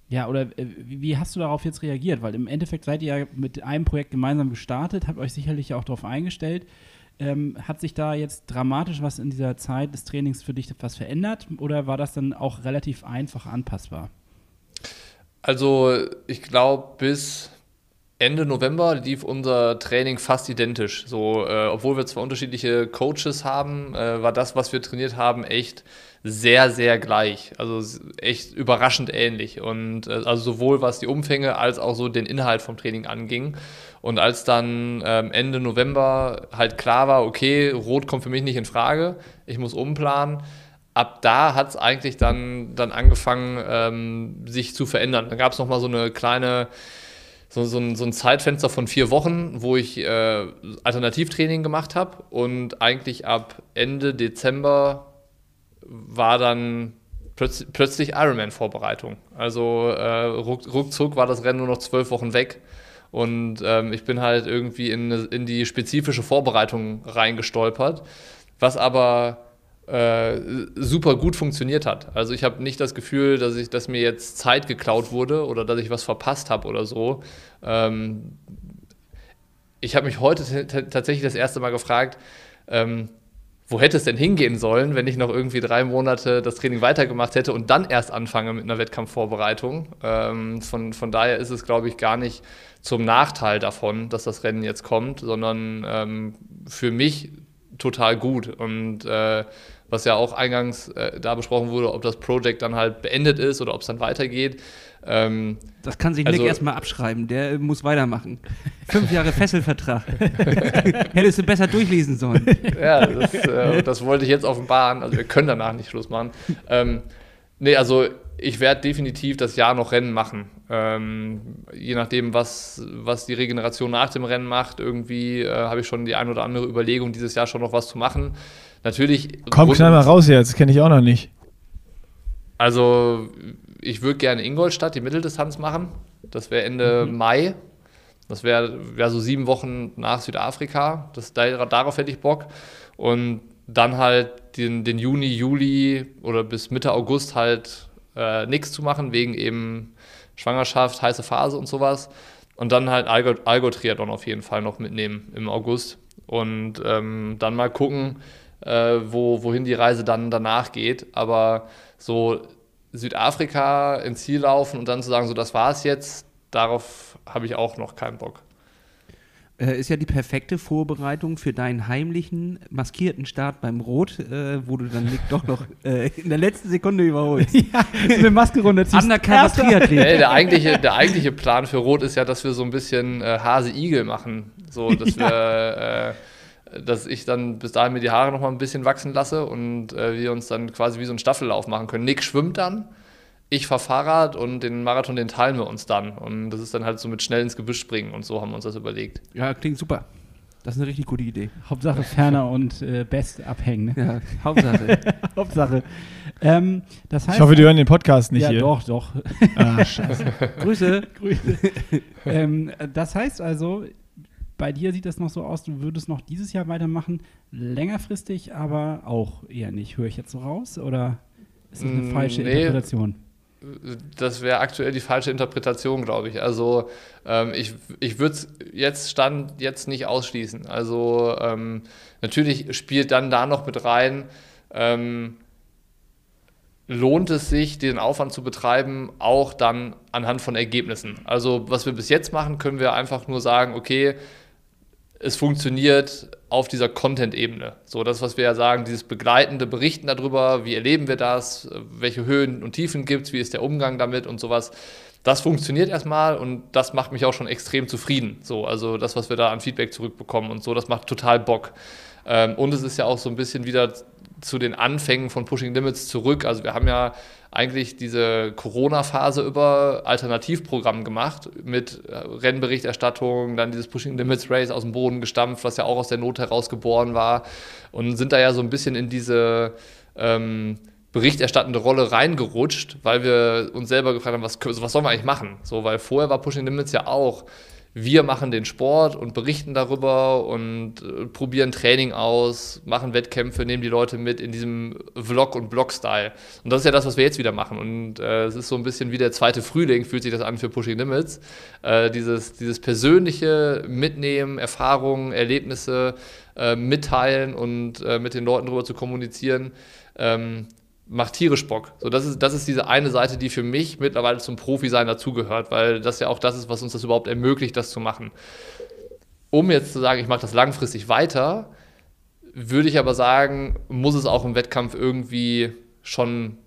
ja, oder äh, wie hast du darauf jetzt reagiert? Weil im Endeffekt seid ihr ja mit einem Projekt gemeinsam gestartet, habt euch sicherlich auch darauf eingestellt. Ähm, hat sich da jetzt dramatisch was in dieser Zeit des Trainings für dich etwas verändert oder war das dann auch relativ einfach anpassbar? Also ich glaube, bis Ende November lief unser Training fast identisch. So, äh, obwohl wir zwar unterschiedliche Coaches haben, äh, war das, was wir trainiert haben, echt sehr, sehr gleich. Also echt überraschend ähnlich. Und äh, also sowohl was die Umfänge als auch so den Inhalt vom Training anging. Und als dann ähm, Ende November halt klar war, okay, Rot kommt für mich nicht in Frage, ich muss umplanen, ab da hat es eigentlich dann, dann angefangen, ähm, sich zu verändern. Dann gab es nochmal so eine kleine so, so, ein, so ein Zeitfenster von vier Wochen, wo ich äh, Alternativtraining gemacht habe und eigentlich ab Ende Dezember war dann plötz plötzlich Ironman-Vorbereitung. Also äh, ruck, ruckzuck war das Rennen nur noch zwölf Wochen weg. Und ähm, ich bin halt irgendwie in, in die spezifische Vorbereitung reingestolpert. was aber äh, super gut funktioniert hat. Also ich habe nicht das Gefühl, dass ich, dass mir jetzt Zeit geklaut wurde oder dass ich was verpasst habe oder so. Ähm, ich habe mich heute tatsächlich das erste Mal gefragt, ähm, wo hätte es denn hingehen sollen, wenn ich noch irgendwie drei Monate das Training weitergemacht hätte und dann erst anfange mit einer Wettkampfvorbereitung. Ähm, von, von daher ist es, glaube ich, gar nicht zum Nachteil davon, dass das Rennen jetzt kommt, sondern ähm, für mich total gut. Und äh, was ja auch eingangs äh, da besprochen wurde, ob das Projekt dann halt beendet ist oder ob es dann weitergeht. Ähm, das kann sich also, Nick erstmal abschreiben, der muss weitermachen. Fünf Jahre Fesselvertrag. Hättest du besser durchlesen sollen. ja, das, äh, das, wollte ich jetzt offenbaren. Also wir können danach nicht Schluss machen. Ähm, nee, also ich werde definitiv das Jahr noch Rennen machen. Ähm, je nachdem, was, was die Regeneration nach dem Rennen macht, irgendwie äh, habe ich schon die ein oder andere Überlegung, dieses Jahr schon noch was zu machen. Natürlich. Komm, knall mal raus jetzt, kenne ich auch noch nicht. Also, ich würde gerne Ingolstadt die Mitteldistanz machen. Das wäre Ende mhm. Mai. Das wäre wär so sieben Wochen nach Südafrika. Das, darauf hätte ich Bock. Und dann halt den, den Juni, Juli oder bis Mitte August halt äh, nichts zu machen, wegen eben Schwangerschaft, heiße Phase und sowas. Und dann halt Algo-Triathlon auf jeden Fall noch mitnehmen im August. Und ähm, dann mal gucken, äh, wo, wohin die Reise dann danach geht. Aber so Südafrika ins Ziel laufen und dann zu sagen, so das war es jetzt, darauf habe ich auch noch keinen Bock. Äh, ist ja die perfekte Vorbereitung für deinen heimlichen, maskierten Start beim Rot, äh, wo du dann Nick doch noch äh, in der letzten Sekunde überholst. ja, eine Maske runterziehst. Undercover Triathlet. Hey, der, eigentliche, der eigentliche Plan für Rot ist ja, dass wir so ein bisschen äh, Hase-Igel machen. So, dass ja. wir äh, dass ich dann bis dahin mir die Haare noch mal ein bisschen wachsen lasse und äh, wir uns dann quasi wie so einen Staffellauf machen können. Nick schwimmt dann, ich fahre Fahrrad und den Marathon, den teilen wir uns dann. Und das ist dann halt so mit schnell ins Gebüsch springen und so haben wir uns das überlegt. Ja, klingt super. Das ist eine richtig gute Idee. Hauptsache Ferner und äh, Best abhängen. Ne? Ja, Hauptsache. Hauptsache. Ähm, das heißt, ich hoffe, die hören den Podcast nicht ja, hier. Doch, doch. Ah, scheiße. Grüße. Grüße. ähm, das heißt also, bei dir sieht das noch so aus, du würdest noch dieses Jahr weitermachen, längerfristig, aber auch eher nicht. Höre ich jetzt so raus oder ist das eine mm, falsche nee, Interpretation? Das wäre aktuell die falsche Interpretation, glaube ich. Also ähm, ich, ich würde es jetzt Stand jetzt nicht ausschließen. Also ähm, natürlich spielt dann da noch mit rein, ähm, lohnt es sich, den Aufwand zu betreiben, auch dann anhand von Ergebnissen. Also was wir bis jetzt machen, können wir einfach nur sagen, okay, es funktioniert auf dieser Content-Ebene. So, das, was wir ja sagen, dieses begleitende Berichten darüber, wie erleben wir das, welche Höhen und Tiefen gibt es, wie ist der Umgang damit und sowas. Das funktioniert erstmal und das macht mich auch schon extrem zufrieden. So, also das, was wir da an Feedback zurückbekommen und so, das macht total Bock. Ähm, und es ist ja auch so ein bisschen wieder zu den Anfängen von Pushing Limits zurück. Also wir haben ja eigentlich diese Corona-Phase über Alternativprogramm gemacht mit äh, Rennberichterstattung, dann dieses Pushing Limits Race aus dem Boden gestampft, was ja auch aus der Not heraus geboren war und sind da ja so ein bisschen in diese ähm, berichterstattende Rolle reingerutscht, weil wir uns selber gefragt haben, was, was sollen wir eigentlich machen? So, weil vorher war Pushing Limits ja auch wir machen den Sport und berichten darüber und äh, probieren Training aus, machen Wettkämpfe, nehmen die Leute mit in diesem Vlog- und Blog-Style. Und das ist ja das, was wir jetzt wieder machen. Und äh, es ist so ein bisschen wie der zweite Frühling, fühlt sich das an für Pushing Limits. Äh, dieses, dieses persönliche Mitnehmen, Erfahrungen, Erlebnisse äh, mitteilen und äh, mit den Leuten darüber zu kommunizieren. Ähm, macht tierisch Bock. So, das, ist, das ist diese eine Seite, die für mich mittlerweile zum Profi-Sein dazugehört, weil das ja auch das ist, was uns das überhaupt ermöglicht, das zu machen. Um jetzt zu sagen, ich mache das langfristig weiter, würde ich aber sagen, muss es auch im Wettkampf irgendwie schon,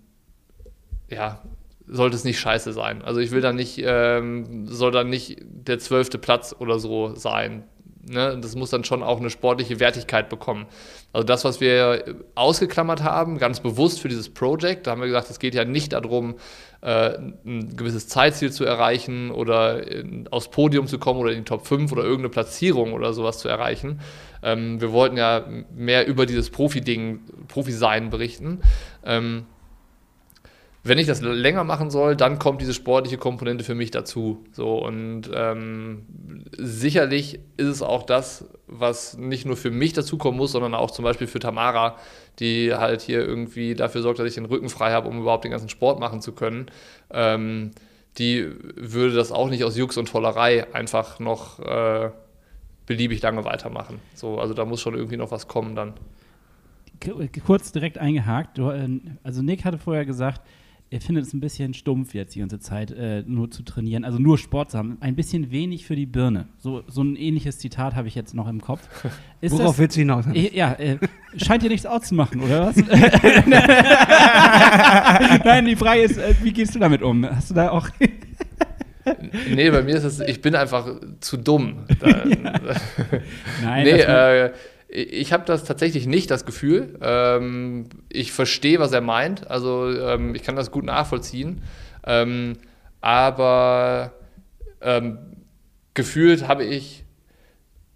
ja, sollte es nicht scheiße sein. Also ich will da nicht, ähm, soll da nicht der zwölfte Platz oder so sein. Ne? Das muss dann schon auch eine sportliche Wertigkeit bekommen. Also das, was wir ausgeklammert haben, ganz bewusst für dieses Projekt, da haben wir gesagt, es geht ja nicht darum, äh, ein gewisses Zeitziel zu erreichen oder aufs Podium zu kommen oder in die Top 5 oder irgendeine Platzierung oder sowas zu erreichen. Ähm, wir wollten ja mehr über dieses Profi-Ding, Profi-Sein berichten. Wenn ich das länger machen soll, dann kommt diese sportliche Komponente für mich dazu. So und ähm, sicherlich ist es auch das, was nicht nur für mich dazukommen muss, sondern auch zum Beispiel für Tamara, die halt hier irgendwie dafür sorgt, dass ich den Rücken frei habe, um überhaupt den ganzen Sport machen zu können. Ähm, die würde das auch nicht aus Jux und Tollerei einfach noch äh, beliebig lange weitermachen. So, also da muss schon irgendwie noch was kommen dann. Kurz direkt eingehakt. Äh, also Nick hatte vorher gesagt, er findet es ein bisschen stumpf jetzt die ganze Zeit äh, nur zu trainieren, also nur Sport zu haben. Ein bisschen wenig für die Birne. So, so ein ähnliches Zitat habe ich jetzt noch im Kopf. Ist Worauf das, willst du hinaus? Äh, ja, äh, scheint dir nichts auszumachen, oder was? Nein, die Frage ist, äh, wie gehst du damit um? Hast du da auch. nee, bei mir ist es, ich bin einfach zu dumm. Da, ja. Nein, nee, äh, ich habe das tatsächlich nicht, das Gefühl. Ähm, ich verstehe, was er meint. Also ähm, ich kann das gut nachvollziehen. Ähm, aber ähm, gefühlt habe ich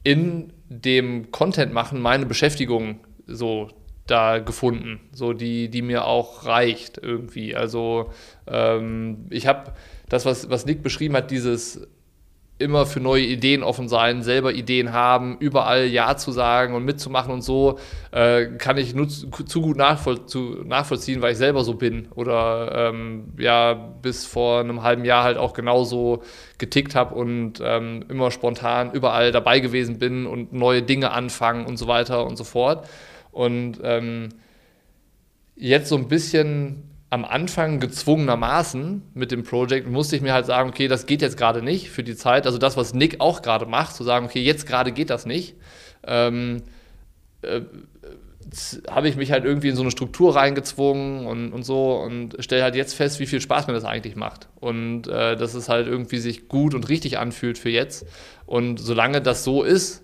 in dem Content machen meine Beschäftigung so da gefunden, so die, die mir auch reicht irgendwie. Also ähm, ich habe das, was, was Nick beschrieben hat, dieses immer für neue Ideen offen sein, selber Ideen haben, überall Ja zu sagen und mitzumachen und so, äh, kann ich nur zu, zu gut nachvoll zu, nachvollziehen, weil ich selber so bin. Oder ähm, ja, bis vor einem halben Jahr halt auch genauso getickt habe und ähm, immer spontan überall dabei gewesen bin und neue Dinge anfangen und so weiter und so fort. Und ähm, jetzt so ein bisschen am Anfang gezwungenermaßen mit dem Projekt musste ich mir halt sagen, okay, das geht jetzt gerade nicht für die Zeit. Also das, was Nick auch gerade macht, zu sagen, okay, jetzt gerade geht das nicht. Ähm, äh, habe ich mich halt irgendwie in so eine Struktur reingezwungen und, und so und stelle halt jetzt fest, wie viel Spaß mir das eigentlich macht. Und äh, dass es halt irgendwie sich gut und richtig anfühlt für jetzt. Und solange das so ist,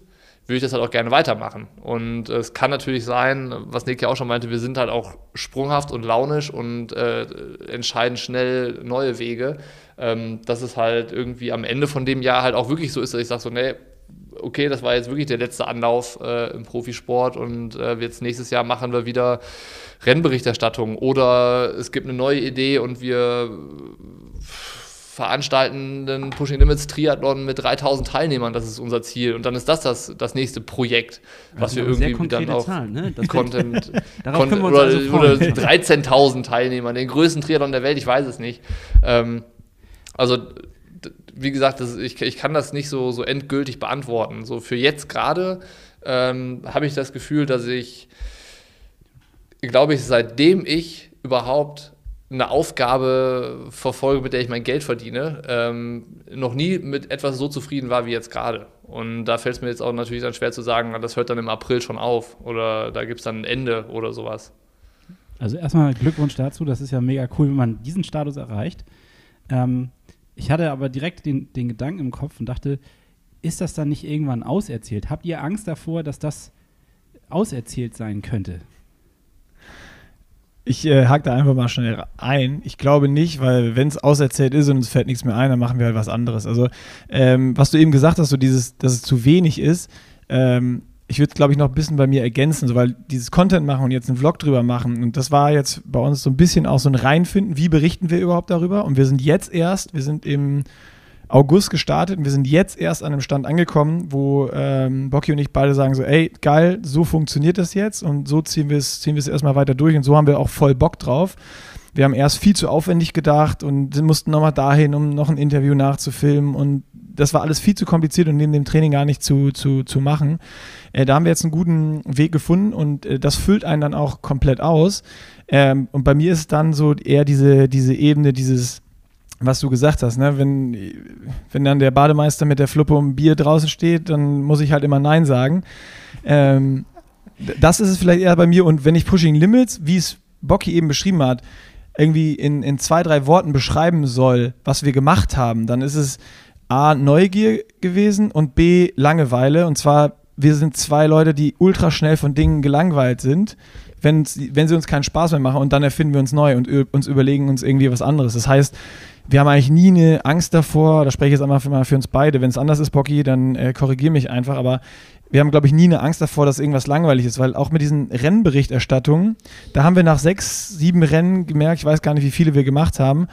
würde ich das halt auch gerne weitermachen. Und es kann natürlich sein, was Nick ja auch schon meinte, wir sind halt auch sprunghaft und launisch und äh, entscheiden schnell neue Wege. Ähm, dass es halt irgendwie am Ende von dem Jahr halt auch wirklich so ist, dass ich sage so, nee, okay, das war jetzt wirklich der letzte Anlauf äh, im Profisport und äh, jetzt nächstes Jahr machen wir wieder Rennberichterstattung oder es gibt eine neue Idee und wir veranstalten einen Pushing Limits Triathlon mit 3000 Teilnehmern, das ist unser Ziel. Und dann ist das das, das nächste Projekt, was wir irgendwie dann auch Zahlen, ne? Content, Content oder, also oder 13.000 Teilnehmer, den größten Triathlon der Welt, ich weiß es nicht. Ähm, also wie gesagt, das, ich, ich kann das nicht so, so endgültig beantworten. So für jetzt gerade ähm, habe ich das Gefühl, dass ich, glaube ich, seitdem ich überhaupt eine Aufgabe verfolge, mit der ich mein Geld verdiene, ähm, noch nie mit etwas so zufrieden war wie jetzt gerade. Und da fällt es mir jetzt auch natürlich dann schwer zu sagen, das hört dann im April schon auf oder da gibt es dann ein Ende oder sowas. Also erstmal Glückwunsch dazu, das ist ja mega cool, wenn man diesen Status erreicht. Ähm, ich hatte aber direkt den, den Gedanken im Kopf und dachte, ist das dann nicht irgendwann auserzählt? Habt ihr Angst davor, dass das auserzählt sein könnte? Ich äh, hake da einfach mal schnell ein. Ich glaube nicht, weil wenn es auserzählt ist und uns fällt nichts mehr ein, dann machen wir halt was anderes. Also, ähm, was du eben gesagt hast, so dieses, dass es zu wenig ist, ähm, ich würde, glaube ich, noch ein bisschen bei mir ergänzen, so, weil dieses Content machen und jetzt einen Vlog drüber machen, und das war jetzt bei uns so ein bisschen auch so ein Reinfinden, wie berichten wir überhaupt darüber? Und wir sind jetzt erst, wir sind im August gestartet und wir sind jetzt erst an einem Stand angekommen, wo ähm, Bocky und ich beide sagen so, ey, geil, so funktioniert das jetzt und so ziehen wir es ziehen erstmal weiter durch und so haben wir auch voll Bock drauf. Wir haben erst viel zu aufwendig gedacht und mussten nochmal dahin, um noch ein Interview nachzufilmen und das war alles viel zu kompliziert und neben dem Training gar nicht zu, zu, zu machen. Äh, da haben wir jetzt einen guten Weg gefunden und äh, das füllt einen dann auch komplett aus. Ähm, und bei mir ist es dann so eher diese, diese Ebene, dieses was du gesagt hast, ne? wenn, wenn dann der Bademeister mit der Fluppe um Bier draußen steht, dann muss ich halt immer Nein sagen. Ähm, das ist es vielleicht eher bei mir. Und wenn ich Pushing Limits, wie es Bocky eben beschrieben hat, irgendwie in, in zwei, drei Worten beschreiben soll, was wir gemacht haben, dann ist es A, Neugier gewesen und B, Langeweile. Und zwar, wir sind zwei Leute, die ultra schnell von Dingen gelangweilt sind wenn, wenn sie uns keinen Spaß mehr machen und dann erfinden wir uns neu und uns überlegen uns irgendwie was anderes. Das heißt, wir haben eigentlich nie eine Angst davor, da spreche ich jetzt einmal für, für uns beide, wenn es anders ist, Bocky, dann äh, korrigier mich einfach, aber wir haben, glaube ich, nie eine Angst davor, dass irgendwas langweilig ist, weil auch mit diesen Rennberichterstattungen, da haben wir nach sechs, sieben Rennen gemerkt, ich weiß gar nicht, wie viele wir gemacht haben.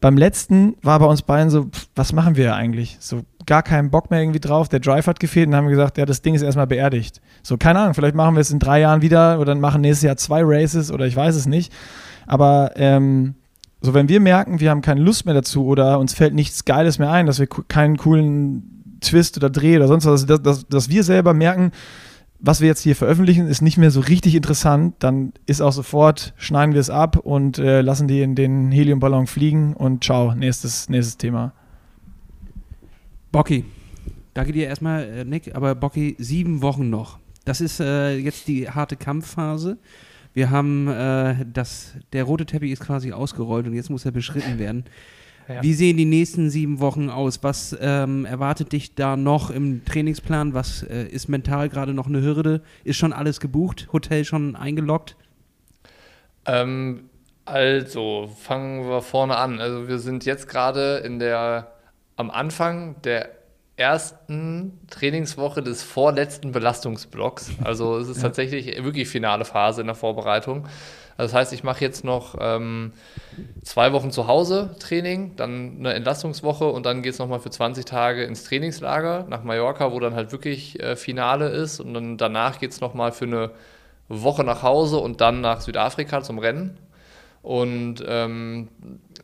Beim letzten war bei uns beiden so, pff, was machen wir eigentlich? So gar keinen Bock mehr irgendwie drauf. Der Drive hat gefehlt und haben wir gesagt, ja, das Ding ist erstmal beerdigt. So, keine Ahnung, vielleicht machen wir es in drei Jahren wieder oder dann machen nächstes Jahr zwei Races oder ich weiß es nicht. Aber ähm, so, wenn wir merken, wir haben keine Lust mehr dazu oder uns fällt nichts Geiles mehr ein, dass wir keinen coolen Twist oder Dreh oder sonst was, dass, dass, dass wir selber merken, was wir jetzt hier veröffentlichen, ist nicht mehr so richtig interessant, dann ist auch sofort, schneiden wir es ab und äh, lassen die in den Heliumballon fliegen und ciao, nächstes, nächstes Thema. Bocky, danke dir erstmal, äh, Nick, aber Bocky, sieben Wochen noch. Das ist äh, jetzt die harte Kampfphase. Wir haben äh, das, der rote Teppich ist quasi ausgerollt und jetzt muss er beschritten werden. Ja. Wie sehen die nächsten sieben Wochen aus? Was ähm, erwartet dich da noch im Trainingsplan? Was äh, ist mental gerade noch eine Hürde? Ist schon alles gebucht? Hotel schon eingeloggt? Ähm, also, fangen wir vorne an. Also, wir sind jetzt gerade in der, am Anfang der ersten Trainingswoche des vorletzten Belastungsblocks. Also es ist ja. tatsächlich wirklich finale Phase in der Vorbereitung. Also das heißt, ich mache jetzt noch ähm, zwei Wochen zu Hause Training, dann eine Entlastungswoche und dann geht es nochmal für 20 Tage ins Trainingslager nach Mallorca, wo dann halt wirklich äh, Finale ist. Und dann danach geht es nochmal für eine Woche nach Hause und dann nach Südafrika zum Rennen. Und ähm,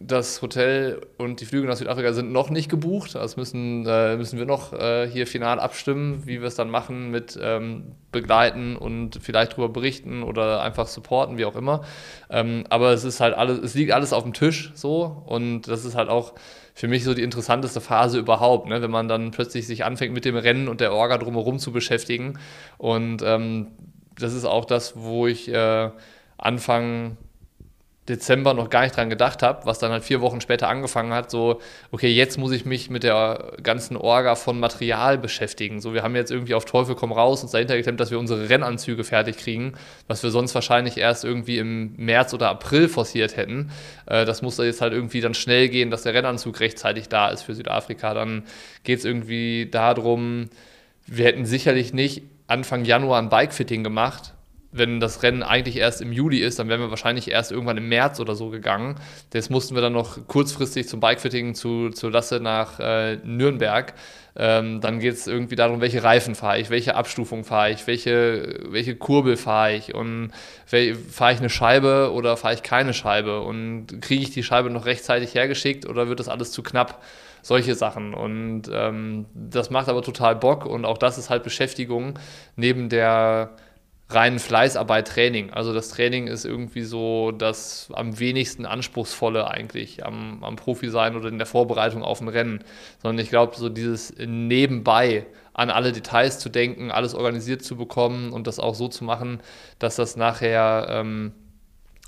das Hotel und die Flüge nach Südafrika sind noch nicht gebucht. Das müssen, äh, müssen wir noch äh, hier final abstimmen, wie wir es dann machen mit ähm, begleiten und vielleicht darüber berichten oder einfach supporten, wie auch immer. Ähm, aber es ist halt alles, es liegt alles auf dem Tisch so und das ist halt auch für mich so die interessanteste Phase überhaupt, ne? wenn man dann plötzlich sich anfängt mit dem Rennen und der Orga drumherum zu beschäftigen. Und ähm, das ist auch das, wo ich äh, anfange Dezember noch gar nicht dran gedacht habe, was dann halt vier Wochen später angefangen hat, so, okay, jetzt muss ich mich mit der ganzen Orga von Material beschäftigen. So, wir haben jetzt irgendwie auf Teufel komm raus uns dahinter geklemmt, dass wir unsere Rennanzüge fertig kriegen, was wir sonst wahrscheinlich erst irgendwie im März oder April forciert hätten. Äh, das muss jetzt halt irgendwie dann schnell gehen, dass der Rennanzug rechtzeitig da ist für Südafrika. Dann geht es irgendwie darum, wir hätten sicherlich nicht Anfang Januar ein Bikefitting gemacht, wenn das Rennen eigentlich erst im Juli ist, dann wären wir wahrscheinlich erst irgendwann im März oder so gegangen. Das mussten wir dann noch kurzfristig zum Bikefitting zu, zu Lasse nach äh, Nürnberg. Ähm, dann geht es irgendwie darum, welche Reifen fahre ich, welche Abstufung fahre ich, welche, welche Kurbel fahre ich und fahre ich eine Scheibe oder fahre ich keine Scheibe und kriege ich die Scheibe noch rechtzeitig hergeschickt oder wird das alles zu knapp? Solche Sachen. Und ähm, das macht aber total Bock und auch das ist halt Beschäftigung neben der reinen Fleißarbeit Training. Also das Training ist irgendwie so das am wenigsten anspruchsvolle eigentlich am, am Profi sein oder in der Vorbereitung auf ein Rennen. Sondern ich glaube, so dieses nebenbei an alle Details zu denken, alles organisiert zu bekommen und das auch so zu machen, dass das nachher ähm,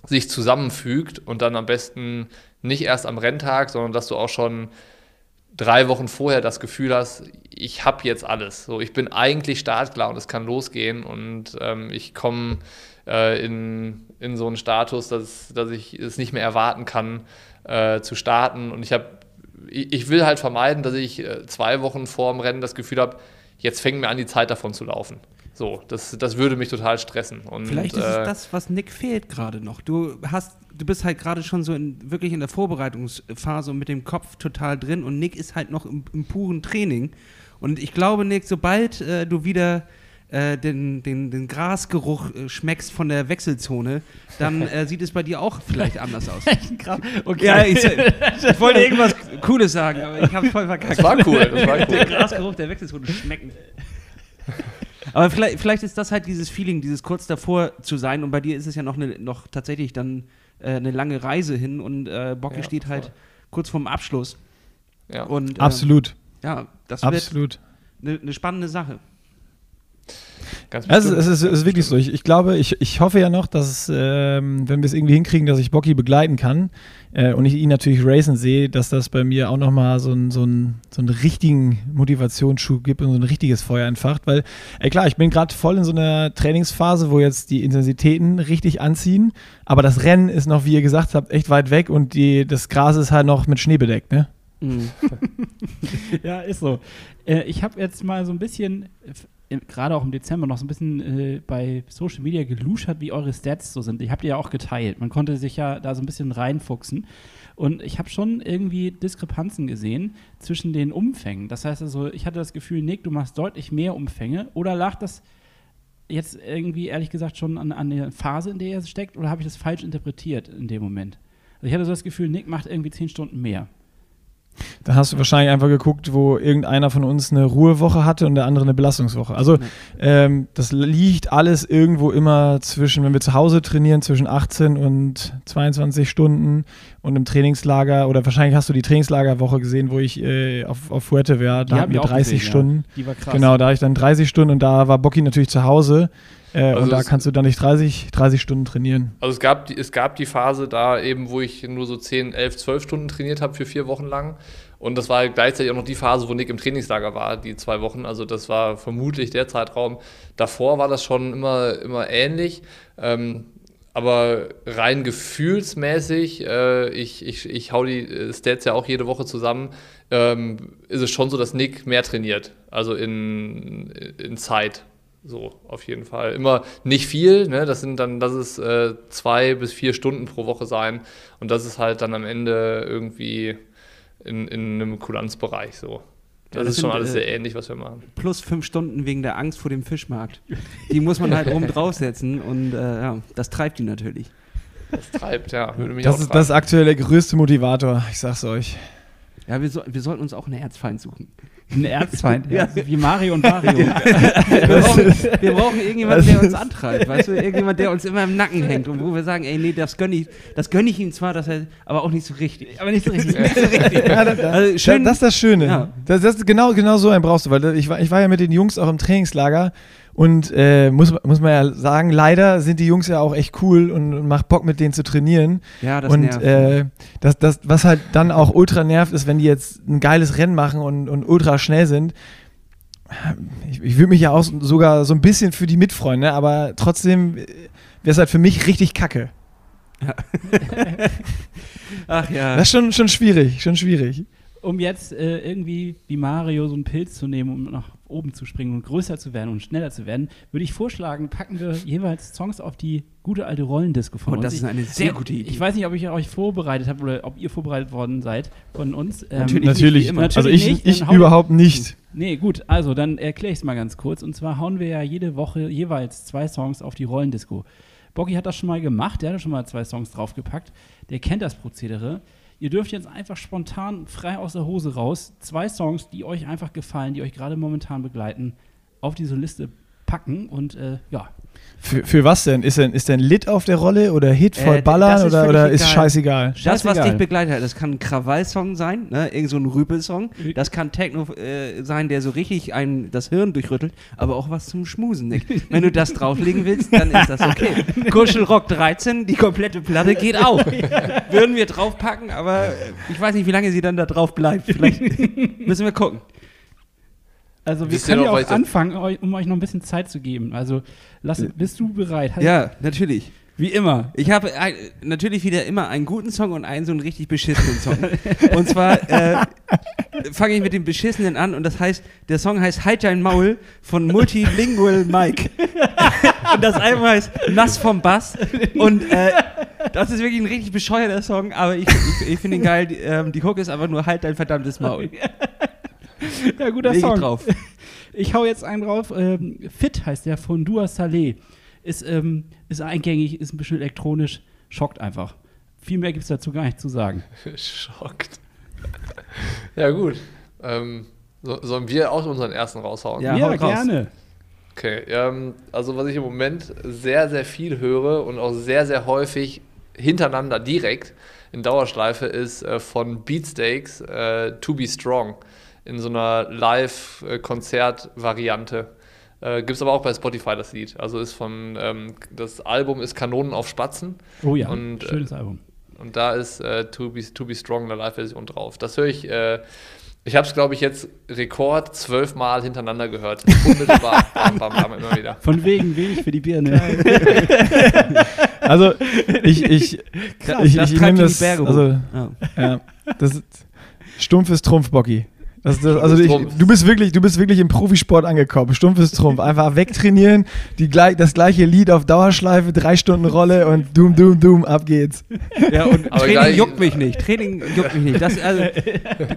sich zusammenfügt und dann am besten nicht erst am Renntag, sondern dass du auch schon drei Wochen vorher das Gefühl hast, ich habe jetzt alles. So, ich bin eigentlich startklar und es kann losgehen und ähm, ich komme äh, in, in so einen Status, dass, dass ich es nicht mehr erwarten kann, äh, zu starten. Und ich habe, ich, ich, will halt vermeiden, dass ich äh, zwei Wochen vor dem Rennen das Gefühl habe, jetzt fängt mir an, die Zeit davon zu laufen. So, das, das würde mich total stressen. Und, Vielleicht ist äh, es das, was Nick fehlt gerade noch. Du hast, du bist halt gerade schon so in, wirklich in der Vorbereitungsphase und mit dem Kopf total drin und Nick ist halt noch im, im puren Training. Und ich glaube, Nick, sobald äh, du wieder äh, den, den, den Grasgeruch äh, schmeckst von der Wechselzone, dann äh, sieht es bei dir auch vielleicht anders aus. okay. Ja, ich, ich, wollte irgendwas Cooles sagen, aber ich habe voll verkackt. Das war cool. Das war cool. Der Grasgeruch der Wechselzone schmecken. Aber vielleicht, vielleicht, ist das halt dieses Feeling, dieses kurz davor zu sein. Und bei dir ist es ja noch, eine, noch tatsächlich dann äh, eine lange Reise hin und äh, Bocke ja, steht halt kurz vorm Abschluss. Ja. Und, äh, Absolut. Ja, das Absolut. wird eine, eine spannende Sache. Ganz Also, es ist, es ist wirklich so. Ich, ich glaube, ich, ich hoffe ja noch, dass, ähm, wenn wir es irgendwie hinkriegen, dass ich Bocky begleiten kann äh, und ich ihn natürlich racen sehe, dass das bei mir auch nochmal so, ein, so, ein, so einen richtigen Motivationsschub gibt und so ein richtiges Feuer entfacht. Weil, ey, klar, ich bin gerade voll in so einer Trainingsphase, wo jetzt die Intensitäten richtig anziehen, aber das Rennen ist noch, wie ihr gesagt habt, echt weit weg und die, das Gras ist halt noch mit Schnee bedeckt, ne? Mhm. Ja, ist so. Äh, ich habe jetzt mal so ein bisschen, äh, gerade auch im Dezember, noch so ein bisschen äh, bei Social Media geluschert, wie eure Stats so sind. Ich habe die ja auch geteilt. Man konnte sich ja da so ein bisschen reinfuchsen. Und ich habe schon irgendwie Diskrepanzen gesehen zwischen den Umfängen. Das heißt also, ich hatte das Gefühl, Nick, du machst deutlich mehr Umfänge. Oder lag das jetzt irgendwie, ehrlich gesagt, schon an, an der Phase, in der er steckt? Oder habe ich das falsch interpretiert in dem Moment? Also ich hatte so das Gefühl, Nick macht irgendwie zehn Stunden mehr. Da hast du wahrscheinlich einfach geguckt, wo irgendeiner von uns eine Ruhewoche hatte und der andere eine Belastungswoche. Also Nee. ähm, das liegt alles irgendwo immer zwischen, wenn wir zu Hause trainieren, zwischen 18 und 22 Stunden und im Trainingslager oder wahrscheinlich hast du die Trainingslagerwoche gesehen, wo ich äh, auf, auf Fuerteventura, da hatten wir ich auch 30 gesehen, ja. Stunden. Die war krass. Genau, da hatte ich dann 30 Stunden und da war Bocky natürlich zu Hause. Äh, Also und da kannst du dann nicht 30, 30 Stunden trainieren. Also es gab, die, es gab die Phase da eben, wo ich nur so 10, 11, 12 Stunden trainiert habe für vier Wochen lang. Und das war gleichzeitig auch noch die Phase, wo Nick im Trainingslager war, die zwei Wochen. Also das war vermutlich der Zeitraum. Davor war das schon immer, immer ähnlich. Ähm, aber rein gefühlsmäßig, äh, ich, ich, ich hau die äh, Stats ja auch jede Woche zusammen, ähm, ist es schon so, dass Nick mehr trainiert. Also in, in Zeit. So, auf jeden Fall. Immer nicht viel, ne? Das sind dann, das ist äh, zwei bis vier Stunden pro Woche sein. Und das ist halt dann am Ende irgendwie in, in einem Kulanzbereich so. Das, Ja, das ist schon sind, alles äh, sehr ähnlich, was wir machen. Plus fünf Stunden wegen der Angst vor dem Fischmarkt. Die muss man halt oben draufsetzen und äh, ja, das treibt die natürlich. Das treibt, ja. Würde mich Das auch ist, das aktuell der größte Motivator, ich sag's euch. Ja, wir, so, wir sollten uns auch einen Erzfeind suchen. Ein Erzfeind, ja. Ja. wie Mario und Mario. Wir brauchen, wir brauchen irgendjemanden, der uns antreibt, weißt du? Irgendjemand, der uns immer im Nacken hängt und wo wir sagen, ey, nee, das gönne ich, das gönn ich ihm zwar, dass er, aber auch nicht so richtig. Aber nicht so richtig. Ja, da, da, Also schön- das ist das Schöne. Ja. Das, das, genau, genau so einen brauchst du, weil ich war, ich war ja mit den Jungs auch im Trainingslager und äh, muss, muss man ja sagen, leider sind die Jungs ja auch echt cool und, und macht Bock mit denen zu trainieren. Ja, das und nervt. äh, das, das, was halt dann auch ultra nervt, ist, wenn die jetzt ein geiles Rennen machen und, und ultra schnell sind. Ich, ich würde mich ja auch sogar so ein bisschen für die mitfreuen, ne? aber trotzdem wäre es halt für mich richtig kacke. Ach ja. Das ist schon, schon schwierig, schon schwierig. Um jetzt äh, irgendwie wie Mario so einen Pilz zu nehmen, um nach oben zu springen und größer zu werden und schneller zu werden, würde ich vorschlagen, packen wir jeweils Songs auf die gute alte Rollendisco von Und uns. das ist eine sehr gute Idee. Ich weiß nicht, ob ich euch vorbereitet habe oder ob ihr vorbereitet worden seid von uns. Ähm, Natürlich. Natürlich, nicht, also Natürlich ich, nicht, ich überhaupt nicht. Nee, gut, also dann erkläre ich es mal ganz kurz. Und zwar hauen wir ja jede Woche jeweils zwei Songs auf die Rollendisco. Bocky hat das schon mal gemacht, der hat schon mal zwei Songs draufgepackt. Der kennt das Prozedere. Ihr dürft jetzt einfach spontan frei aus der Hose raus zwei Songs, die euch einfach gefallen, die euch gerade momentan begleiten, auf diese Liste packen und äh, ja. Für, für was denn? Ist denn, ist denn Lit auf der Rolle oder Hit voll Äh, ballern oder, oder ist egal. scheißegal? Das, was dich begleitet hat, das kann ein Krawall-Song sein, ne? irgend so ein Rüpel-Song. Das kann Techno äh, sein, der so richtig ein, das Hirn durchrüttelt, aber auch was zum Schmusen, Nick. Wenn du das drauflegen willst, dann ist das okay. Kuschelrock 13, die komplette Platte geht auch. Würden wir draufpacken, aber ich weiß nicht, wie lange sie dann da drauf bleibt. Vielleicht müssen wir gucken. Also wir Wisst können ja auch ich- anfangen, um euch noch ein bisschen Zeit zu geben. Also lass, bist du bereit? Hast- Ja, natürlich. Wie immer. Ich habe ein, natürlich wieder immer einen guten Song und einen so einen richtig beschissenen Song. und zwar äh, fange ich mit dem beschissenen an und das heißt, der Song heißt Halt dein Maul von Multilingual Mike. und das Album heißt Nass vom Bass. Und äh, das ist wirklich ein richtig bescheuerter Song, aber ich, ich, ich finde ihn geil. Die, ähm, die Hook ist einfach nur Halt dein verdammtes Maul. Ja, guter Leg ich Song. drauf. Ich hau jetzt einen drauf. Ähm, Fit heißt der von Dua Saleh. Ist, ähm, ist eingängig, ist ein bisschen elektronisch, schockt einfach. Viel mehr gibt es dazu gar nicht zu sagen. Schockt. ja, gut. Ähm, so, sollen wir auch unseren ersten raushauen? Ja, Ja, gerne. Okay, ähm, also was ich im Moment sehr, sehr viel höre und auch sehr, sehr häufig hintereinander direkt in Dauerschleife ist äh, von Beatsteaks äh, To Be Strong in so einer Live-Konzert-Variante. Äh, Gibt es aber auch bei Spotify das Lied. Also ist von, ähm, das Album ist Kanonen auf Spatzen. Oh ja, Und, äh, schönes Album. Und da ist äh, to, be, to Be Strong eine Live-Version drauf. Das höre ich, äh, ich habe es, glaube ich, jetzt Rekord zwölfmal hintereinander gehört. Unmittelbar. bam, bam, bam, immer wieder. Von wegen wenig für die Birne. Also ich, ich, Krass, ich, das ich, ich nehme die das, Berge hoch. also Ja. ja, das ist, stumpf ist Trumpf, Bocky. Das, das, also ist ich, du bist wirklich, du bist wirklich im Profisport angekommen. Stumpf ist Trumpf. Einfach wegtrainieren, die, gleich- das gleiche Lied auf Dauerschleife, drei Stunden Rolle und Doom, Doom, Doom, ab geht's. Ja, und Aber Training juckt mich nicht. Training juckt mich nicht. Das, also,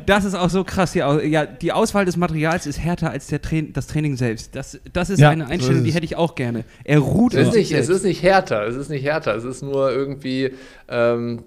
das ist auch so krass hier. Ja, die Auswahl des Materials ist härter als der Train das Training selbst. Das, das ist Ja, eine so Einstellung, ist die hätte ich auch gerne. Er ruht Es ist, nicht, es ist nicht härter, es ist nicht härter, es ist nur irgendwie, ähm,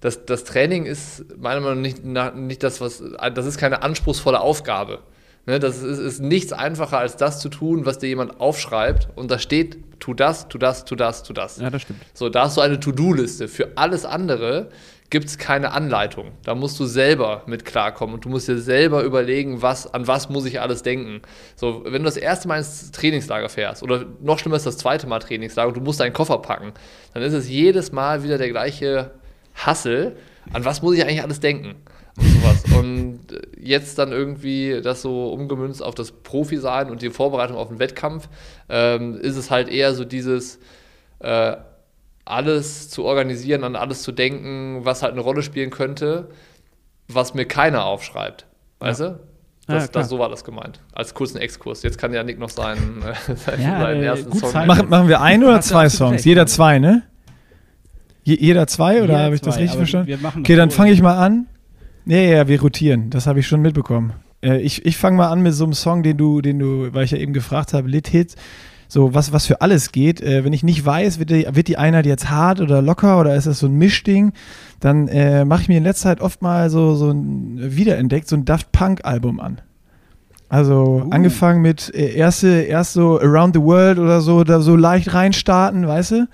das, das Training ist meiner Meinung nach nicht, nicht das, was, das ist keine anspruchsvolle Aufgabe. Ne, das ist, ist nichts einfacher, als das zu tun, was dir jemand aufschreibt und da steht, tu das, tu das, tu das, tu das. Ja, das stimmt. So, da hast du eine To-Do-Liste. Für alles andere gibt es keine Anleitung. Da musst du selber mit klarkommen und du musst dir selber überlegen, was, an was muss ich alles denken. So, wenn du das erste Mal ins Trainingslager fährst oder noch schlimmer ist das zweite Mal Trainingslager und du musst deinen Koffer packen, dann ist es jedes Mal wieder der gleiche Hassel. An was muss ich eigentlich alles denken? Und sowas. Und äh, jetzt dann irgendwie das so umgemünzt auf das Profi-Sein und die Vorbereitung auf den Wettkampf, ähm, ist es halt eher so dieses, äh, alles zu organisieren, an alles zu denken, was halt eine Rolle spielen könnte, was mir keiner aufschreibt. Weißt du? Ja, Das, klar. das, so war das gemeint. Als kurzen Exkurs. Jetzt kann ja Nick noch seinen, äh, seinen, Ja, äh, ersten Song. Machen, machen wir ein oder du zwei Songs? Jeder zwei, ne? Je, jeder zwei oder habe ich das zwei, richtig aber verstanden? Okay, das dann fange ich mal an. Ja, ja, ja, wir rotieren. Das habe ich schon mitbekommen. Äh, ich ich fange mal an mit so einem Song, den du, den du, weil ich ja eben gefragt habe, Lit Hit. So, was, was für alles geht. Äh, wenn ich nicht weiß, wird die, wird die Einheit jetzt hart oder locker oder ist das so ein Mischding, dann äh, mache ich mir in letzter Zeit oft mal so, so ein wiederentdeckt, so ein Daft Punk-Album an. Also Uh. angefangen mit äh, erste, erst so Around the World oder so, da so leicht reinstarten, weißt du?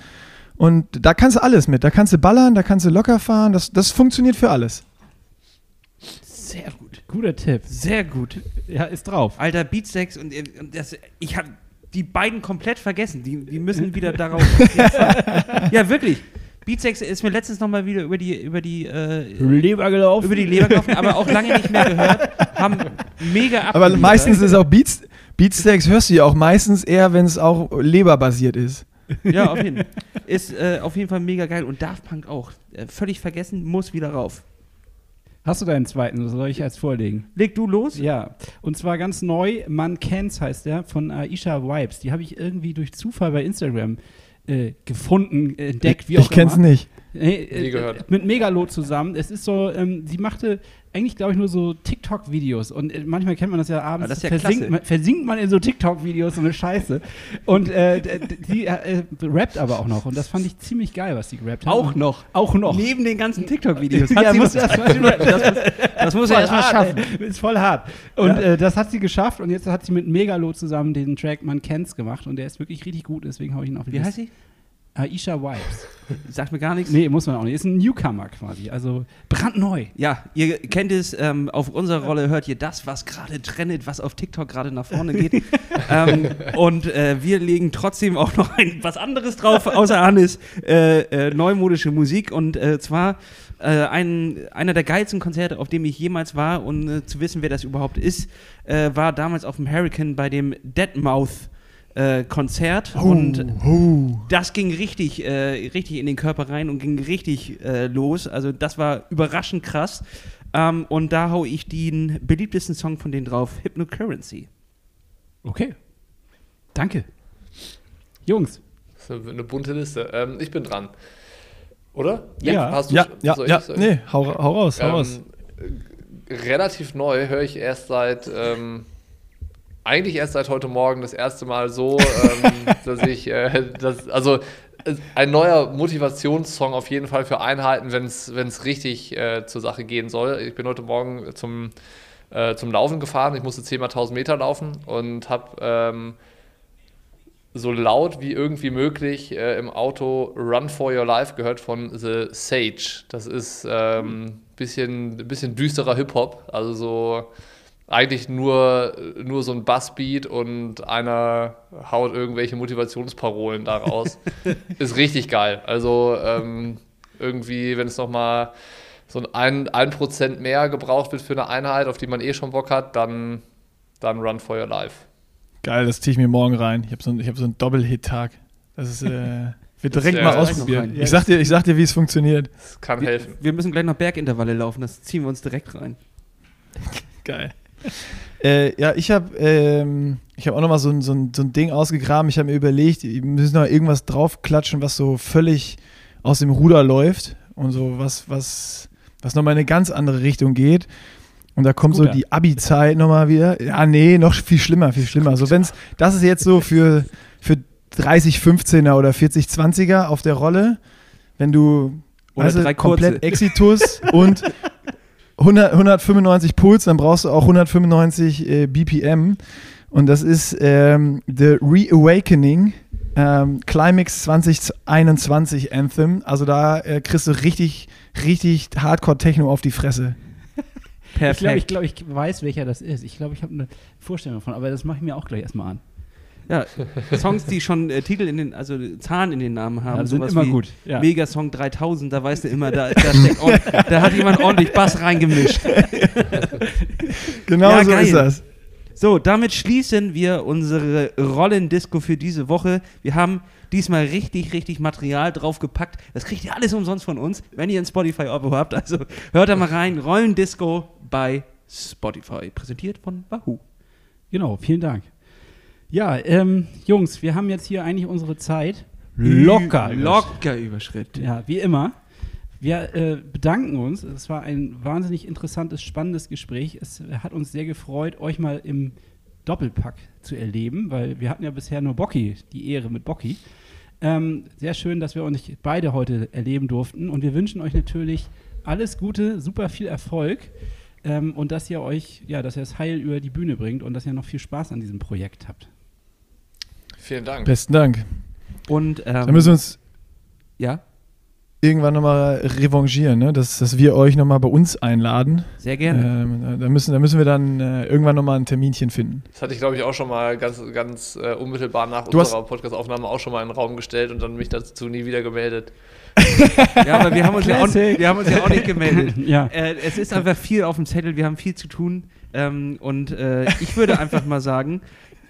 Und da kannst du alles mit. Da kannst du ballern, da kannst du locker fahren. Das, das funktioniert für alles. Sehr gut. Guter Tipp. Sehr gut. Ja, ist drauf. Alter, Beatsteaks und, äh, und das, ich habe die beiden komplett vergessen. Die, die müssen wieder darauf. ja, wirklich. Beatsteaks ist mir letztens nochmal wieder über die, über die, äh, Leber gelaufen. über die Leber gelaufen, aber auch lange nicht mehr gehört. Haben mega Aber abgeliefert. meistens ist auch Beats, Beatsteaks hörst du ja auch meistens eher, wenn es auch leberbasiert ist. Ja, auf jeden Fall. Ist äh, auf jeden Fall mega geil. Und Daft Punk auch. Äh, völlig vergessen, muss wieder rauf. Hast du deinen zweiten? Soll ich als vorlegen? Leg du los? Ja, und zwar ganz neu, Man Ken's heißt der, von Aisha Vibes. Die habe ich irgendwie durch Zufall bei Instagram äh, gefunden, entdeckt, wie auch ich kenn's immer. nicht. Nee, äh, Nie gehört. Mit Megalo zusammen. Es ist so, ähm, sie machte eigentlich, glaube ich, nur so TikTok-Videos. Und äh, manchmal kennt man das ja abends, das ja versinkt, man, versinkt man in so TikTok-Videos, so eine Scheiße. Und äh, die äh, rappt aber auch noch. Und das fand ich ziemlich geil, was die gerappt hat. Auch noch. Auch noch. Neben den ganzen TikTok-Videos. Ja, das, muss, das muss Voll erstmal schaffen. ey. Ist voll hart. Und äh, das hat sie geschafft und jetzt hat sie mit Megalo zusammen den Track Man Ken's gemacht und der ist wirklich richtig gut, deswegen habe ich ihn auf die Wie heißt sie? Aisha Vibes. Sagt mir gar nichts. Nee, muss man auch nicht. Ist ein Newcomer quasi, also brandneu. Ja, ihr kennt es, ähm, auf unserer Rolle hört ihr das, was gerade trendet, was auf TikTok gerade nach vorne geht. ähm, und äh, wir legen trotzdem auch noch ein, was anderes drauf, außer Hannes, äh, äh, neumodische Musik. Und äh, zwar äh, ein, einer der geilsten Konzerte, auf dem ich jemals war. Und äh, zu wissen, wer das überhaupt ist, war damals auf dem Hurricane bei dem Deadmouth. Äh, Konzert und das ging richtig, äh, richtig in den Körper rein und ging richtig äh, los. Also das war überraschend krass. Ähm, und da hau ich den beliebtesten Song von denen drauf, Hypnocurrency. Okay. Danke. Jungs. Das ist eine bunte Liste. Ähm, ich bin dran. Oder? Ja. Hast du Ja, ja, soll ja. ich- soll ich? Nee, hau, hau raus, hau raus. Ähm, äh, relativ neu, höre ich erst seit, ähm, eigentlich erst seit heute Morgen das erste Mal so, ähm, dass ich, äh, das, also ein neuer Motivationssong auf jeden Fall für Einheiten, wenn es richtig äh, zur Sache gehen soll. Ich bin heute Morgen zum, äh, zum Laufen gefahren, ich musste 10 mal 1000 Meter laufen und habe ähm, so laut wie irgendwie möglich äh, im Auto Run for Your Life gehört von The Sage. Das ist ähm, bisschen, bisschen düsterer Hip-Hop, also so eigentlich nur, nur so ein Bassbeat und einer haut irgendwelche Motivationsparolen daraus. ist richtig geil. Also ähm, irgendwie, wenn es nochmal so ein, ein Prozent mehr gebraucht wird für eine Einheit, auf die man eh schon Bock hat, dann, dann Run for Your Life. Geil, das ziehe ich mir morgen rein. Ich habe so, ein- ich hab so einen Doppel-Hit-Tag. Das ist, äh, wird Das direkt mal ausprobieren. Ich sag dir, ich sag dir, wie es funktioniert. Das kann Wir, helfen. wir müssen gleich noch Bergintervalle laufen, das ziehen wir uns direkt rein. Geil. Äh, ja, ich habe ähm, ich hab auch nochmal so ein, so, ein, so ein Ding ausgegraben. Ich habe mir überlegt, wir müssen noch irgendwas draufklatschen, was so völlig aus dem Ruder läuft und so was, was, was nochmal in eine ganz andere Richtung geht. Und da kommt so Scooter. die Abi-Zeit nochmal wieder. Ja, nee, noch viel schlimmer, viel schlimmer. So, wenn's, das ist jetzt so für, für 30, 15er oder 40, 20er auf der Rolle. Wenn du Oder weißt komplett. Exitus und 100, 195 Puls, dann brauchst du auch 195 äh, BPM. Und das ist ähm, The Reawakening ähm, Climax 2021 Anthem. Also da äh, kriegst du richtig, richtig Hardcore-Techno auf die Fresse. Ich glaube, ich, Perfekt. glaub, ich weiß, welcher das ist. Ich glaube, ich habe eine Vorstellung davon, aber das mache ich mir auch gleich erstmal an. Ja, Songs, die schon äh, Titel in den, also Zahlen in den Namen haben, Ja, sind sowas immer wie gut. Ja. Megasong 3000, da weißt du immer, da, da, ord- da hat jemand ordentlich Bass reingemischt. Genau Ja, so geil. ist das. So, damit schließen wir unsere Rollendisco für diese Woche. Wir haben diesmal richtig, richtig Material draufgepackt. Das kriegt ihr alles umsonst von uns, wenn ihr ein Spotify-Abo habt. Also hört da mal rein. Rollendisco bei Spotify. Präsentiert von Wahoo. Genau, vielen Dank. Ja, ähm, Jungs, wir haben jetzt hier eigentlich unsere Zeit locker. Locker überschritten. Ja, wie immer. Wir äh, bedanken uns. Es war ein wahnsinnig interessantes, spannendes Gespräch. Es hat uns sehr gefreut, euch mal im Doppelpack zu erleben, weil wir hatten ja bisher nur Bocky, die Ehre mit Bocky. Ähm, sehr schön, dass wir euch beide heute erleben durften und wir wünschen euch natürlich alles Gute, super viel Erfolg ähm, und dass ihr euch, ja, dass ihr es heil über die Bühne bringt und dass ihr noch viel Spaß an diesem Projekt habt. Vielen Dank. Besten Dank. Und ähm, Dann müssen wir uns ja, irgendwann nochmal revanchieren, ne? dass, dass wir euch nochmal bei uns einladen. sehr gerne. Ähm, da, müssen, da müssen wir dann äh, irgendwann nochmal ein Terminchen finden. Das hatte ich, glaube ich, auch schon mal ganz, ganz äh, unmittelbar nach Du unserer Podcast-Aufnahme auch schon mal in den Raum gestellt und dann mich dazu nie wieder gemeldet. Ja, aber wir haben uns, ja auch, wir haben uns ja auch nicht gemeldet. Ja. Äh, es ist einfach viel auf dem Zettel, wir haben viel zu tun. Ähm, und äh, ich würde einfach mal sagen,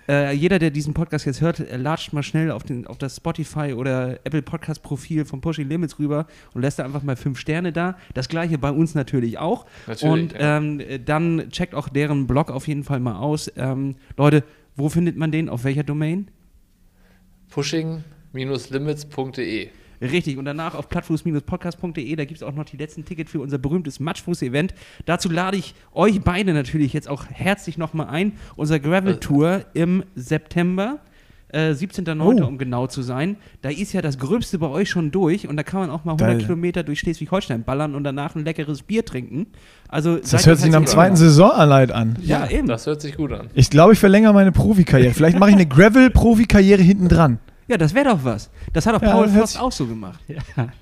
äh, jeder, der diesen Podcast jetzt hört, äh, latscht mal schnell auf, den, auf das Spotify oder Apple Podcast Profil von Pushing Limits rüber und lässt da einfach mal fünf Sterne da. Das gleiche bei uns natürlich auch. Natürlich, und ja. ähm, äh, dann checkt auch deren Blog auf jeden Fall mal aus. Ähm, Leute, wo findet man den? Auf welcher Domain? Pushing-limits.de. Richtig, und danach auf plattfuß-podcast.de, da gibt es auch noch die letzten Tickets für unser berühmtes Matschfuß-Event. Dazu lade ich euch beide natürlich jetzt auch herzlich nochmal ein. Unser Gravel-Tour im September, äh, 17.09. Oh. um genau zu sein. Da ist ja das Gröbste bei euch schon durch und da kann man auch mal 100 Da- Kilometer durch Schleswig-Holstein ballern und danach ein leckeres Bier trinken. Also Das hört sich nach dem zweiten Saisonanleiht an. Ja, eben. Das hört sich gut an. Ich glaube, ich verlängere meine Profikarriere. Vielleicht mache ich eine Gravel-Profikarriere hinten dran. Ja, das wäre doch was. Das hat auch Ja, Paul sich- auch so gemacht.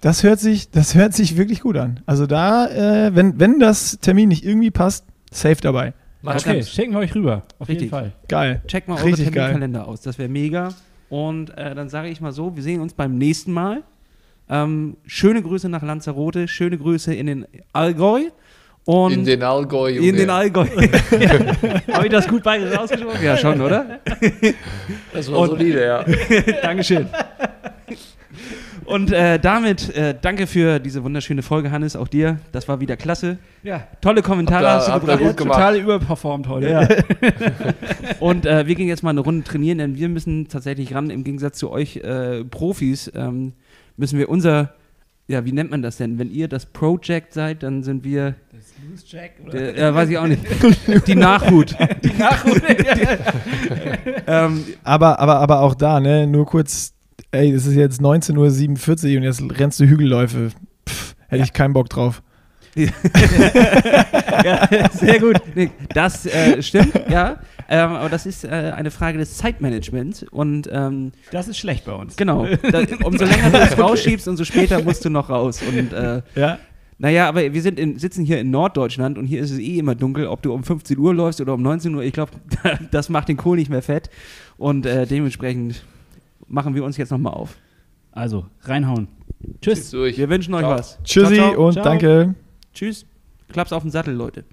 Das hört sich, das hört sich wirklich gut an. Also da, äh, wenn, wenn das Termin nicht irgendwie passt, safe dabei. Mach Okay, das. schicken wir euch rüber. Auf Richtig. jeden Fall. Geil. Checkt mal eure Richtig geil. Terminkalender aus. Das wäre mega. Und äh, dann sage ich mal so, wir sehen uns beim nächsten Mal. Ähm, schöne Grüße nach Lanzarote, schöne Grüße in den Allgäu. Und In den Allgäu, Junge. in den Allgäu. Habe ich das gut beides ausgesprochen? Ja, schon, oder? Das war Und- solide, ja. Dankeschön. Und äh, damit äh, danke für diese wunderschöne Folge, Hannes, auch dir. Das war wieder klasse. Ja, Tolle Kommentare Habt ihr- hast du gebracht. gut gemacht. total überperformt heute. Und äh, wir gehen jetzt mal eine Runde trainieren, denn wir müssen tatsächlich ran, im Gegensatz zu euch äh, Profis, ähm, müssen wir unser, ja, wie nennt man das denn? Wenn ihr das Project seid, dann sind wir, Loose Jack der, ja, weiß ich auch nicht, die Nachhut. Die Nachhut. ähm, Aber, aber, aber auch da, ne, nur kurz, ey, es ist jetzt 19.47 Uhr und jetzt rennst du Hügelläufe. Pff, hätte ich keinen Bock drauf. ja, sehr gut. Nee, das äh, stimmt, ja. Ähm, aber das ist äh, eine Frage des Zeitmanagements und ähm, Das ist schlecht bei uns. genau, da, umso länger du es rausschiebst, umso später musst du noch raus und äh, Ja? Naja, aber wir sind in, sitzen hier in Norddeutschland und hier ist es eh immer dunkel, ob du um 15 Uhr läufst oder um 19 Uhr. Ich glaube, das macht den Kohl nicht mehr fett. Und äh, dementsprechend machen wir uns jetzt nochmal auf. Also, reinhauen. Tschüss. Durch. Wir wünschen euch Ciao. was. Tschüssi Ciao, ciao. und Ciao. danke. Tschüss. Klaps auf den Sattel, Leute.